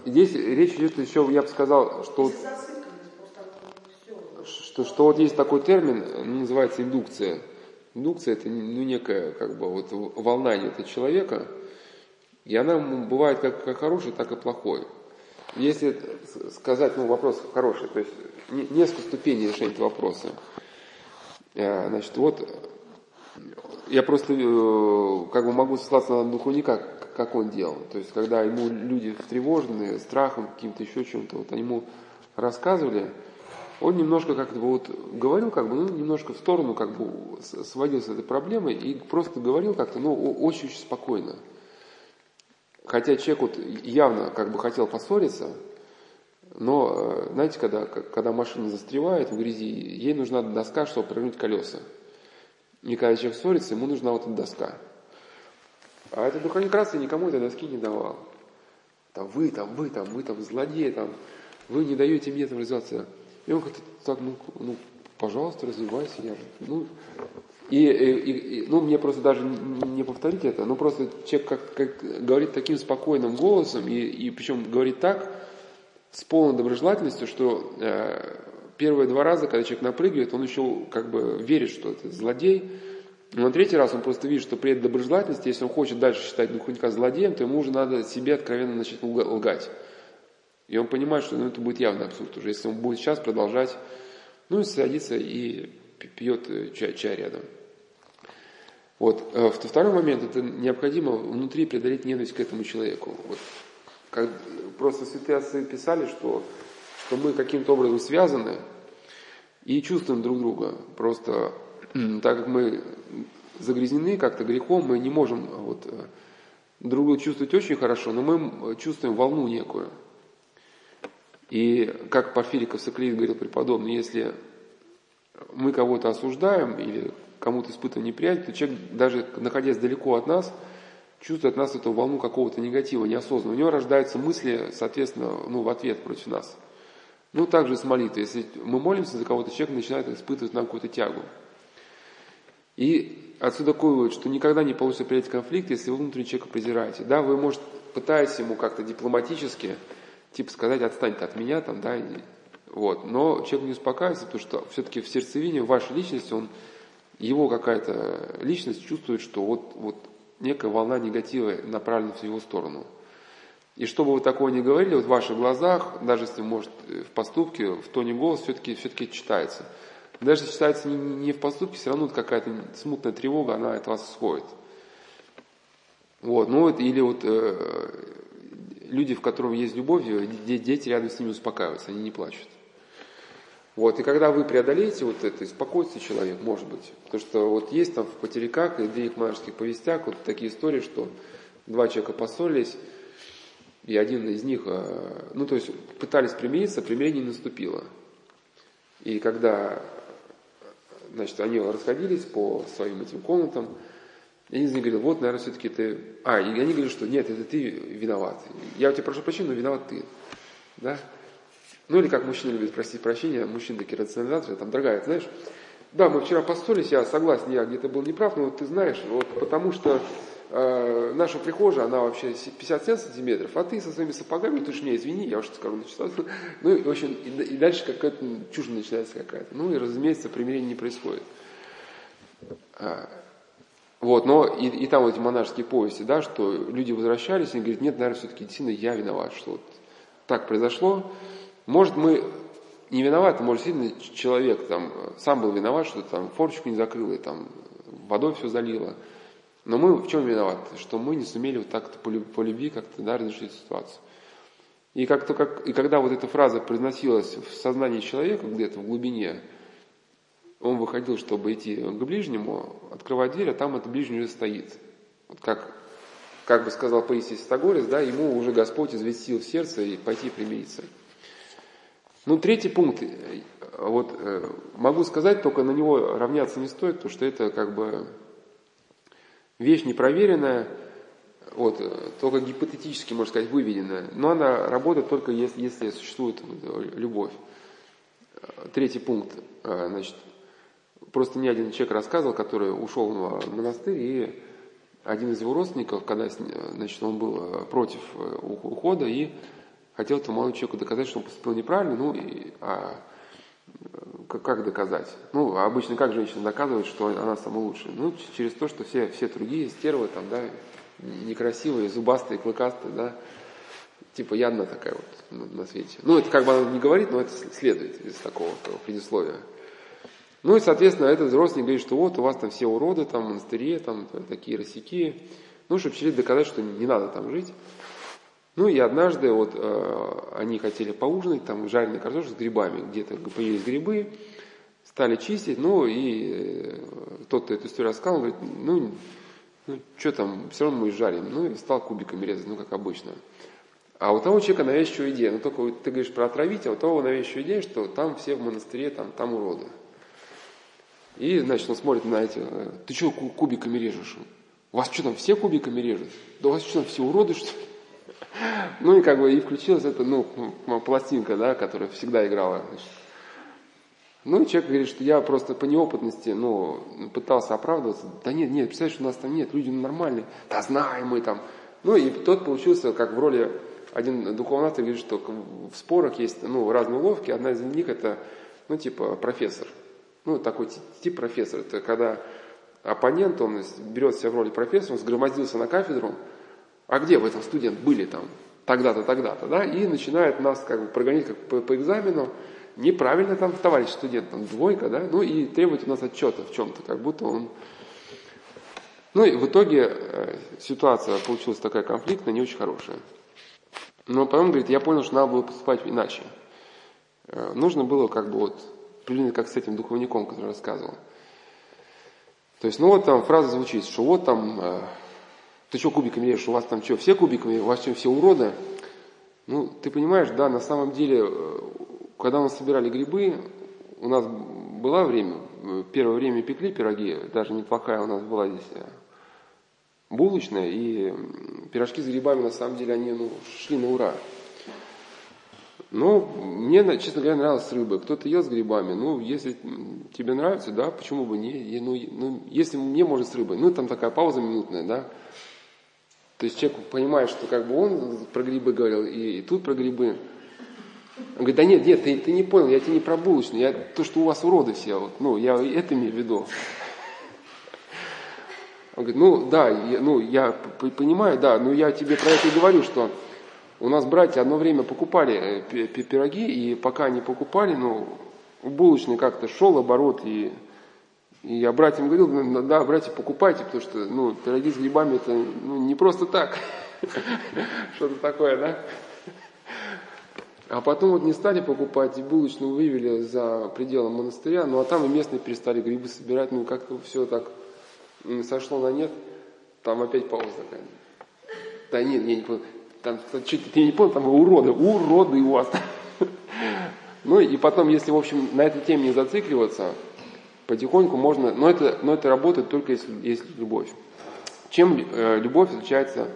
Здесь речь идет еще, я бы сказал, что что, что вот есть такой термин, называется индукция. Индукция это ну, некая как бы вот волна идет от человека, и она бывает как, как хорошей, так и плохой. Если сказать, ну вопрос хороший, то есть не- несколько ступеней решения этого вопроса. Э, Значит, вот я просто э, как бы могу ссылаться на духовника, как он делал. То есть, когда ему люди встревожены страхом, каким-то еще чем-то, вот они ему рассказывали, он немножко как-то вот говорил, как бы, ну, немножко в сторону, как бы сводил с этой проблемой и просто говорил как-то, ну, очень-очень спокойно. Хотя человек вот явно как бы хотел поссориться, но, э, знаете, когда, когда машина застревает в грязи, ей нужна доска, чтобы провернуть колеса. И когда человек ссорится, ему нужна вот эта доска. А этот духовник красный никому этой доски не давал. Там вы, там вы, там вы, там злодеи, там вы не даете мне там развиваться. И он как-то так, ну, ну, пожалуйста, развивайся. Я, ну, и, и, и, ну, мне просто даже не повторить это, но просто человек как, как говорит таким спокойным голосом, и, и причем говорит так, с полной доброжелательностью, что э, первые два раза, когда человек напрыгивает, он еще как бы верит, что это злодей, но на третий раз он просто видит, что при этой доброжелательности, если он хочет дальше считать духовника злодеем, то ему уже надо себе откровенно начать лгать. И он понимает, что ну, это будет явный абсурд уже, если он будет сейчас продолжать, ну и садится и пьет э, чай, чай рядом. Вот. Э, второй момент, это необходимо внутри преодолеть ненависть к этому человеку. Вот. Как, просто святые отцы писали, что, что мы каким-то образом связаны и чувствуем друг друга. Просто так как мы загрязнены как-то грехом, мы не можем вот, э, друг друга чувствовать очень хорошо, но мы чувствуем волну некую. И как Порфириков Соклеит говорил преподобный, если мы кого-то осуждаем или кому-то испытываем неприятие, то человек, даже находясь далеко от нас, чувствует от нас эту волну какого-то негатива, неосознанно. У него рождаются мысли, соответственно, ну, в ответ против нас. Ну, также с молитвой. Если мы молимся за кого-то, человек начинает испытывать нам какую-то тягу. И отсюда такой вывод, что никогда не получится преодолеть конфликт, если вы внутри человека презираете. Да, вы, может, пытаетесь ему как-то дипломатически, типа сказать, отстань от меня, там, да, вот. Но человек не успокаивается, потому что все-таки в сердцевине вашей личности он его какая-то личность чувствует, что вот, вот некая волна негатива направлена в его сторону. И что бы вы такого ни говорили, вот в ваших глазах, даже если, может, в поступке, в тоне голоса все-таки все читается. Даже если читается не, не в поступке, все равно какая-то смутная тревога, она от вас исходит. Вот, ну вот, или вот э, люди, в которых есть любовь, дети рядом с ними успокаиваются, они не плачут. Вот, и когда вы преодолеете вот это, спокойствие человек, может быть, потому что вот есть там в потеряках и древних монашеских повестях вот такие истории, что два человека поссорились, и один из них, э, ну то есть пытались примириться, примирение не наступило. И когда, значит, они расходились по своим этим комнатам, один из них говорил, вот, наверное, все-таки ты... А, и они говорили, что нет, это ты виноват. Я у тебя прошу прощения, но виноват ты. Да? Ну или как мужчина любит просить прощения, мужчины такие рационализаторы, там, дорогая, знаешь, да, мы вчера поссорились, я согласен, я где-то был неправ, но вот ты знаешь, вот потому что э, наша прихожая, она вообще 57 сантиметров, а ты со своими сапогами, ты же мне извини, я уж скажу, начитал. Ну, и, в общем, и, и дальше какая-то чушь начинается какая-то. Ну, и, разумеется, примирение не происходит. Вот, но и, и там эти монашеские повести, да, что люди возвращались и говорят, нет, наверное, все-таки действительно я виноват, что вот так произошло, может, мы не виноваты, может, сильно человек там сам был виноват, что там форчику не закрыл и там водой все залило. Но мы в чем виноваты? Что мы не сумели вот так-то по, по любви как-то да, разрешить ситуацию. И, как-то, как, и когда вот эта фраза произносилась в сознании человека где-то в глубине, он выходил, чтобы идти к ближнему, открывать дверь, а там этот ближний уже стоит. Вот как, как бы сказал Паисий Стагорец, да, ему уже Господь известил в сердце и пойти примириться. Ну, третий пункт, э, вот э, могу сказать, только на него равняться не стоит, потому что это как бы вещь непроверенная, вот, э, только гипотетически, можно сказать, выведенная, но она работает только если, если существует любовь. Третий пункт, значит, просто не один человек рассказывал, который ушел в монастырь, и один из его родственников, когда значит, он был против ухода, и хотел этому молодому человеку доказать, что он поступил неправильно, ну, и, а, как доказать? Ну, обычно как женщина доказывает, что она самая лучшая? Ну, через то, что все, все другие стервы там, да, некрасивые, зубастые, клыкастые, да, типа я одна такая вот на, на свете. Ну, это как бы она не говорит, но это следует из такого предисловия. Ну и, соответственно, этот родственник говорит, что вот у вас там все уроды, там монастыре, там такие росяки. Ну, чтобы через доказать, что не надо там жить. Ну и однажды вот э, они хотели поужинать, там жареный картошку с грибами, где-то появились грибы, стали чистить, ну и э, тот, кто эту историю рассказал, говорит, ну Ну, что там, все равно мы жарим. Ну, и стал кубиками резать, ну, как обычно. А у того человека навязчивая идея. Ну, только ты говоришь про отравить, а у того навязчивая идея, что там все в монастыре, там, там уроды. И, значит, он смотрит на эти, э, ты что кубиками режешь? У вас что там, все кубиками режут? Да у вас что там, все уроды, что ли? (laughs) Ну и как бы и включилась эта, ну, пластинка, да, которая всегда играла. Значит. Ну и человек говорит, что я просто по неопытности, ну, пытался оправдываться. Да нет, нет, представляешь, у нас там нет, люди нормальные. Да знаем мы там. Ну и тот получился как в роли, один духовный говорит, что в спорах есть, ну, разные уловки. Одна из них это, ну, типа профессор. Ну, такой тип профессор. Это когда оппонент, он берет себя в роли профессора, он сгромоздился на кафедру, а где в этом студент были там тогда-то, тогда-то, да, и начинает нас как бы прогонять как по, по экзамену, неправильно там товарищ студент, там двойка, да, ну и требует у нас отчета в чем-то, как будто он... Ну и в итоге э, ситуация получилась такая конфликтная, не очень хорошая. Но потом, говорит, я понял, что надо было поступать иначе. Э, нужно было как бы вот, примерно как с этим духовником, который рассказывал. То есть, ну вот там фраза звучит, что вот там, э, ты что кубиками режешь, у вас там что, все кубиками, у вас что, все уроды? Ну, ты понимаешь, да, на самом деле, э, когда мы собирали грибы, у нас было время, э, первое время пекли пироги, даже неплохая у нас была здесь булочная, и пирожки с грибами, на самом деле, они ну, шли на ура. Ну, мне, честно говоря, нравилось с рыбой. Кто-то ел с грибами. Ну, если тебе нравится, да, почему бы не? Ну, ну, если мне может с рыбой. Ну, там такая пауза минутная, да. То есть человек понимает, что как бы он про грибы говорил, и, и тут про грибы. Он говорит, да нет, нет, ты, ты не понял, я тебе не про булочную, я то, что у вас уроды все, вот, ну, я это имею в виду. Он говорит, ну да, я, ну я понимаю, да, но я тебе про это и говорю, что у нас братья одно время покупали э, пироги, и пока они покупали, ну, в булочной как-то шел оборот, и, и я братьям говорил, «Ну, да, братья, покупайте, потому что, ну, пироги с грибами это ну, не просто так, (laughs) что-то такое, да? А потом вот не стали покупать, и булочную вывели за пределы монастыря, ну а там и местные перестали грибы собирать, ну как-то все так сошло на нет, там опять пауза такая. Да нет, не понял. Там, что ты не понял, там уроды, уроды у вас. (laughs) Ну и потом, если, в общем, на этой теме не зацикливаться, потихоньку можно, но это, но это работает только если есть любовь. Чем э, любовь отличается,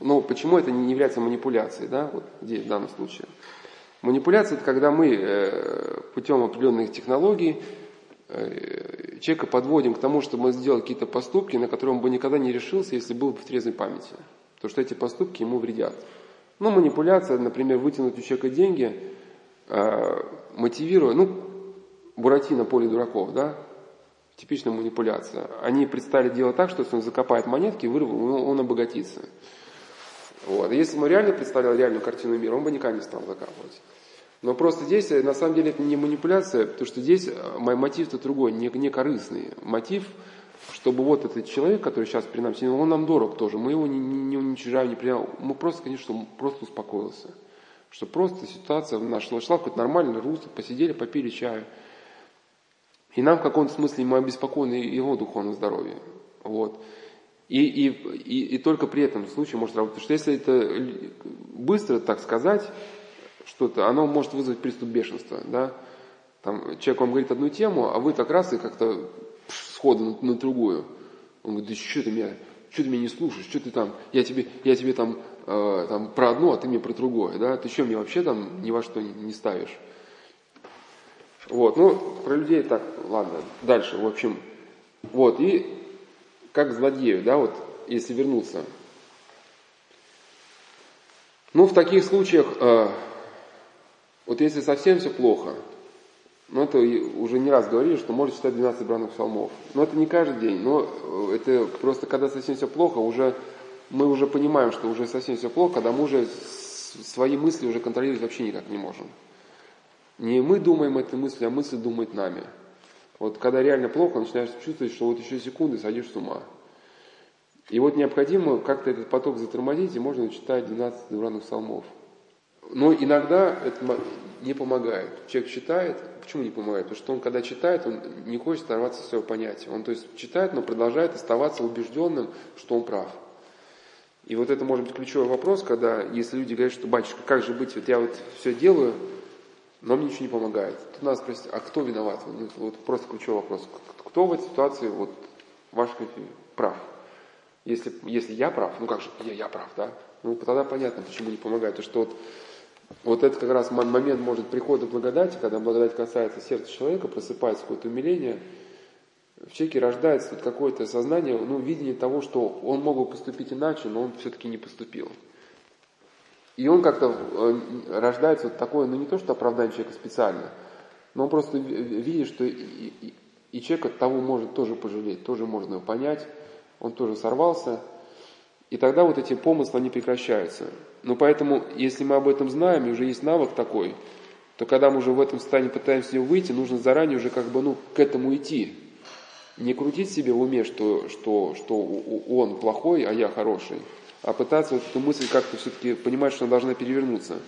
ну почему это не является манипуляцией, да, вот здесь в данном случае. Манипуляция это когда мы э, путем определенных технологий э, человека подводим к тому, чтобы мы сделали какие-то поступки, на которые он бы никогда не решился, если был бы в трезвой памяти. Потому что эти поступки ему вредят. Ну, манипуляция, например, вытянуть у человека деньги, э, мотивируя, ну, Буратино поле дураков, да, типичная манипуляция. Они представили дело так, что если он закопает монетки, вырвал, он обогатится. Вот. если бы он реально представлял реальную картину мира, он бы никогда не стал закапывать. Но просто здесь, э, на самом деле, это не манипуляция, потому что здесь э, мой мотив-то другой, не, не корыстный. Мотив чтобы вот этот человек, который сейчас при нам сидит, он нам дорог тоже, мы его не, не уничижаем, не принимаем, мы просто, конечно, он просто успокоился. Что просто ситуация наша шла какой-то нормальный русло, посидели, попили чаю. И нам в каком-то смысле мы обеспокоены его духовном здоровье. Вот. И, и, и, и только при этом случае может работать. Потому что если это быстро так сказать, что-то, оно может вызвать приступ бешенства. Да? Там, человек вам говорит одну тему, а вы так раз и как-то сходу на, на другую. Он говорит, да что ты меня, что ты меня не слушаешь, что ты там, я тебе, я тебе там, э, там про одно, а ты мне про другое, да, ты что, мне вообще там ни во что не, не ставишь? Вот, ну, про людей так, ладно, дальше, в общем, вот, и как злодею, да, вот, если вернуться. Ну, в таких случаях, э, вот если совсем все плохо – но это уже не раз говорили, что можно читать 12 бранных псалмов. Но это не каждый день, но э, это просто когда совсем все плохо, уже мы уже понимаем, что уже совсем все плохо, когда мы уже свои мысли уже контролировать вообще никак не можем. Не мы думаем этой мыслью, а мысль думает нами. Вот когда реально плохо, начинаешь чувствовать, что вот еще секунды сойдешь с ума. И вот необходимо как-то этот поток затормозить, и можно читать 12 бранных псалмов. Но иногда это не помогает. Человек читает, почему не помогает? Потому что он, когда читает, он не хочет оторваться от своего понятия. Он, то есть, читает, но продолжает оставаться убежденным, что он прав. И вот это может быть ключевой вопрос, когда, если люди говорят, что, батюшка, как же быть, вот я вот все делаю, но мне ничего не помогает. Тут надо спросить, а кто виноват? Ну, вот просто ключевой вопрос. Кто в этой ситуации, вот, ваш прав? Если, если я прав, ну как же, я, я прав, да? Ну, тогда понятно, почему не помогает. Потому что вот, вот это как раз момент может прихода благодати, когда благодать касается сердца человека, просыпается какое-то умиление, в человеке рождается вот какое-то сознание, ну, видение того, что он мог бы поступить иначе, но он все-таки не поступил. И он как-то э, рождается вот такое, ну не то, что оправдание человека специально, но он просто видит, что и, и, человек от того может тоже пожалеть, тоже можно его понять, он тоже сорвался, и тогда вот эти помыслы, они прекращаются. Но поэтому, если мы об этом знаем, и уже есть навык такой, то когда мы уже в этом состоянии пытаемся его выйти, нужно заранее уже как бы, ну, к этому идти. Не крутить себе в уме, что, что, что он плохой, а я хороший, а пытаться вот эту мысль как-то все-таки понимать, что она должна перевернуться.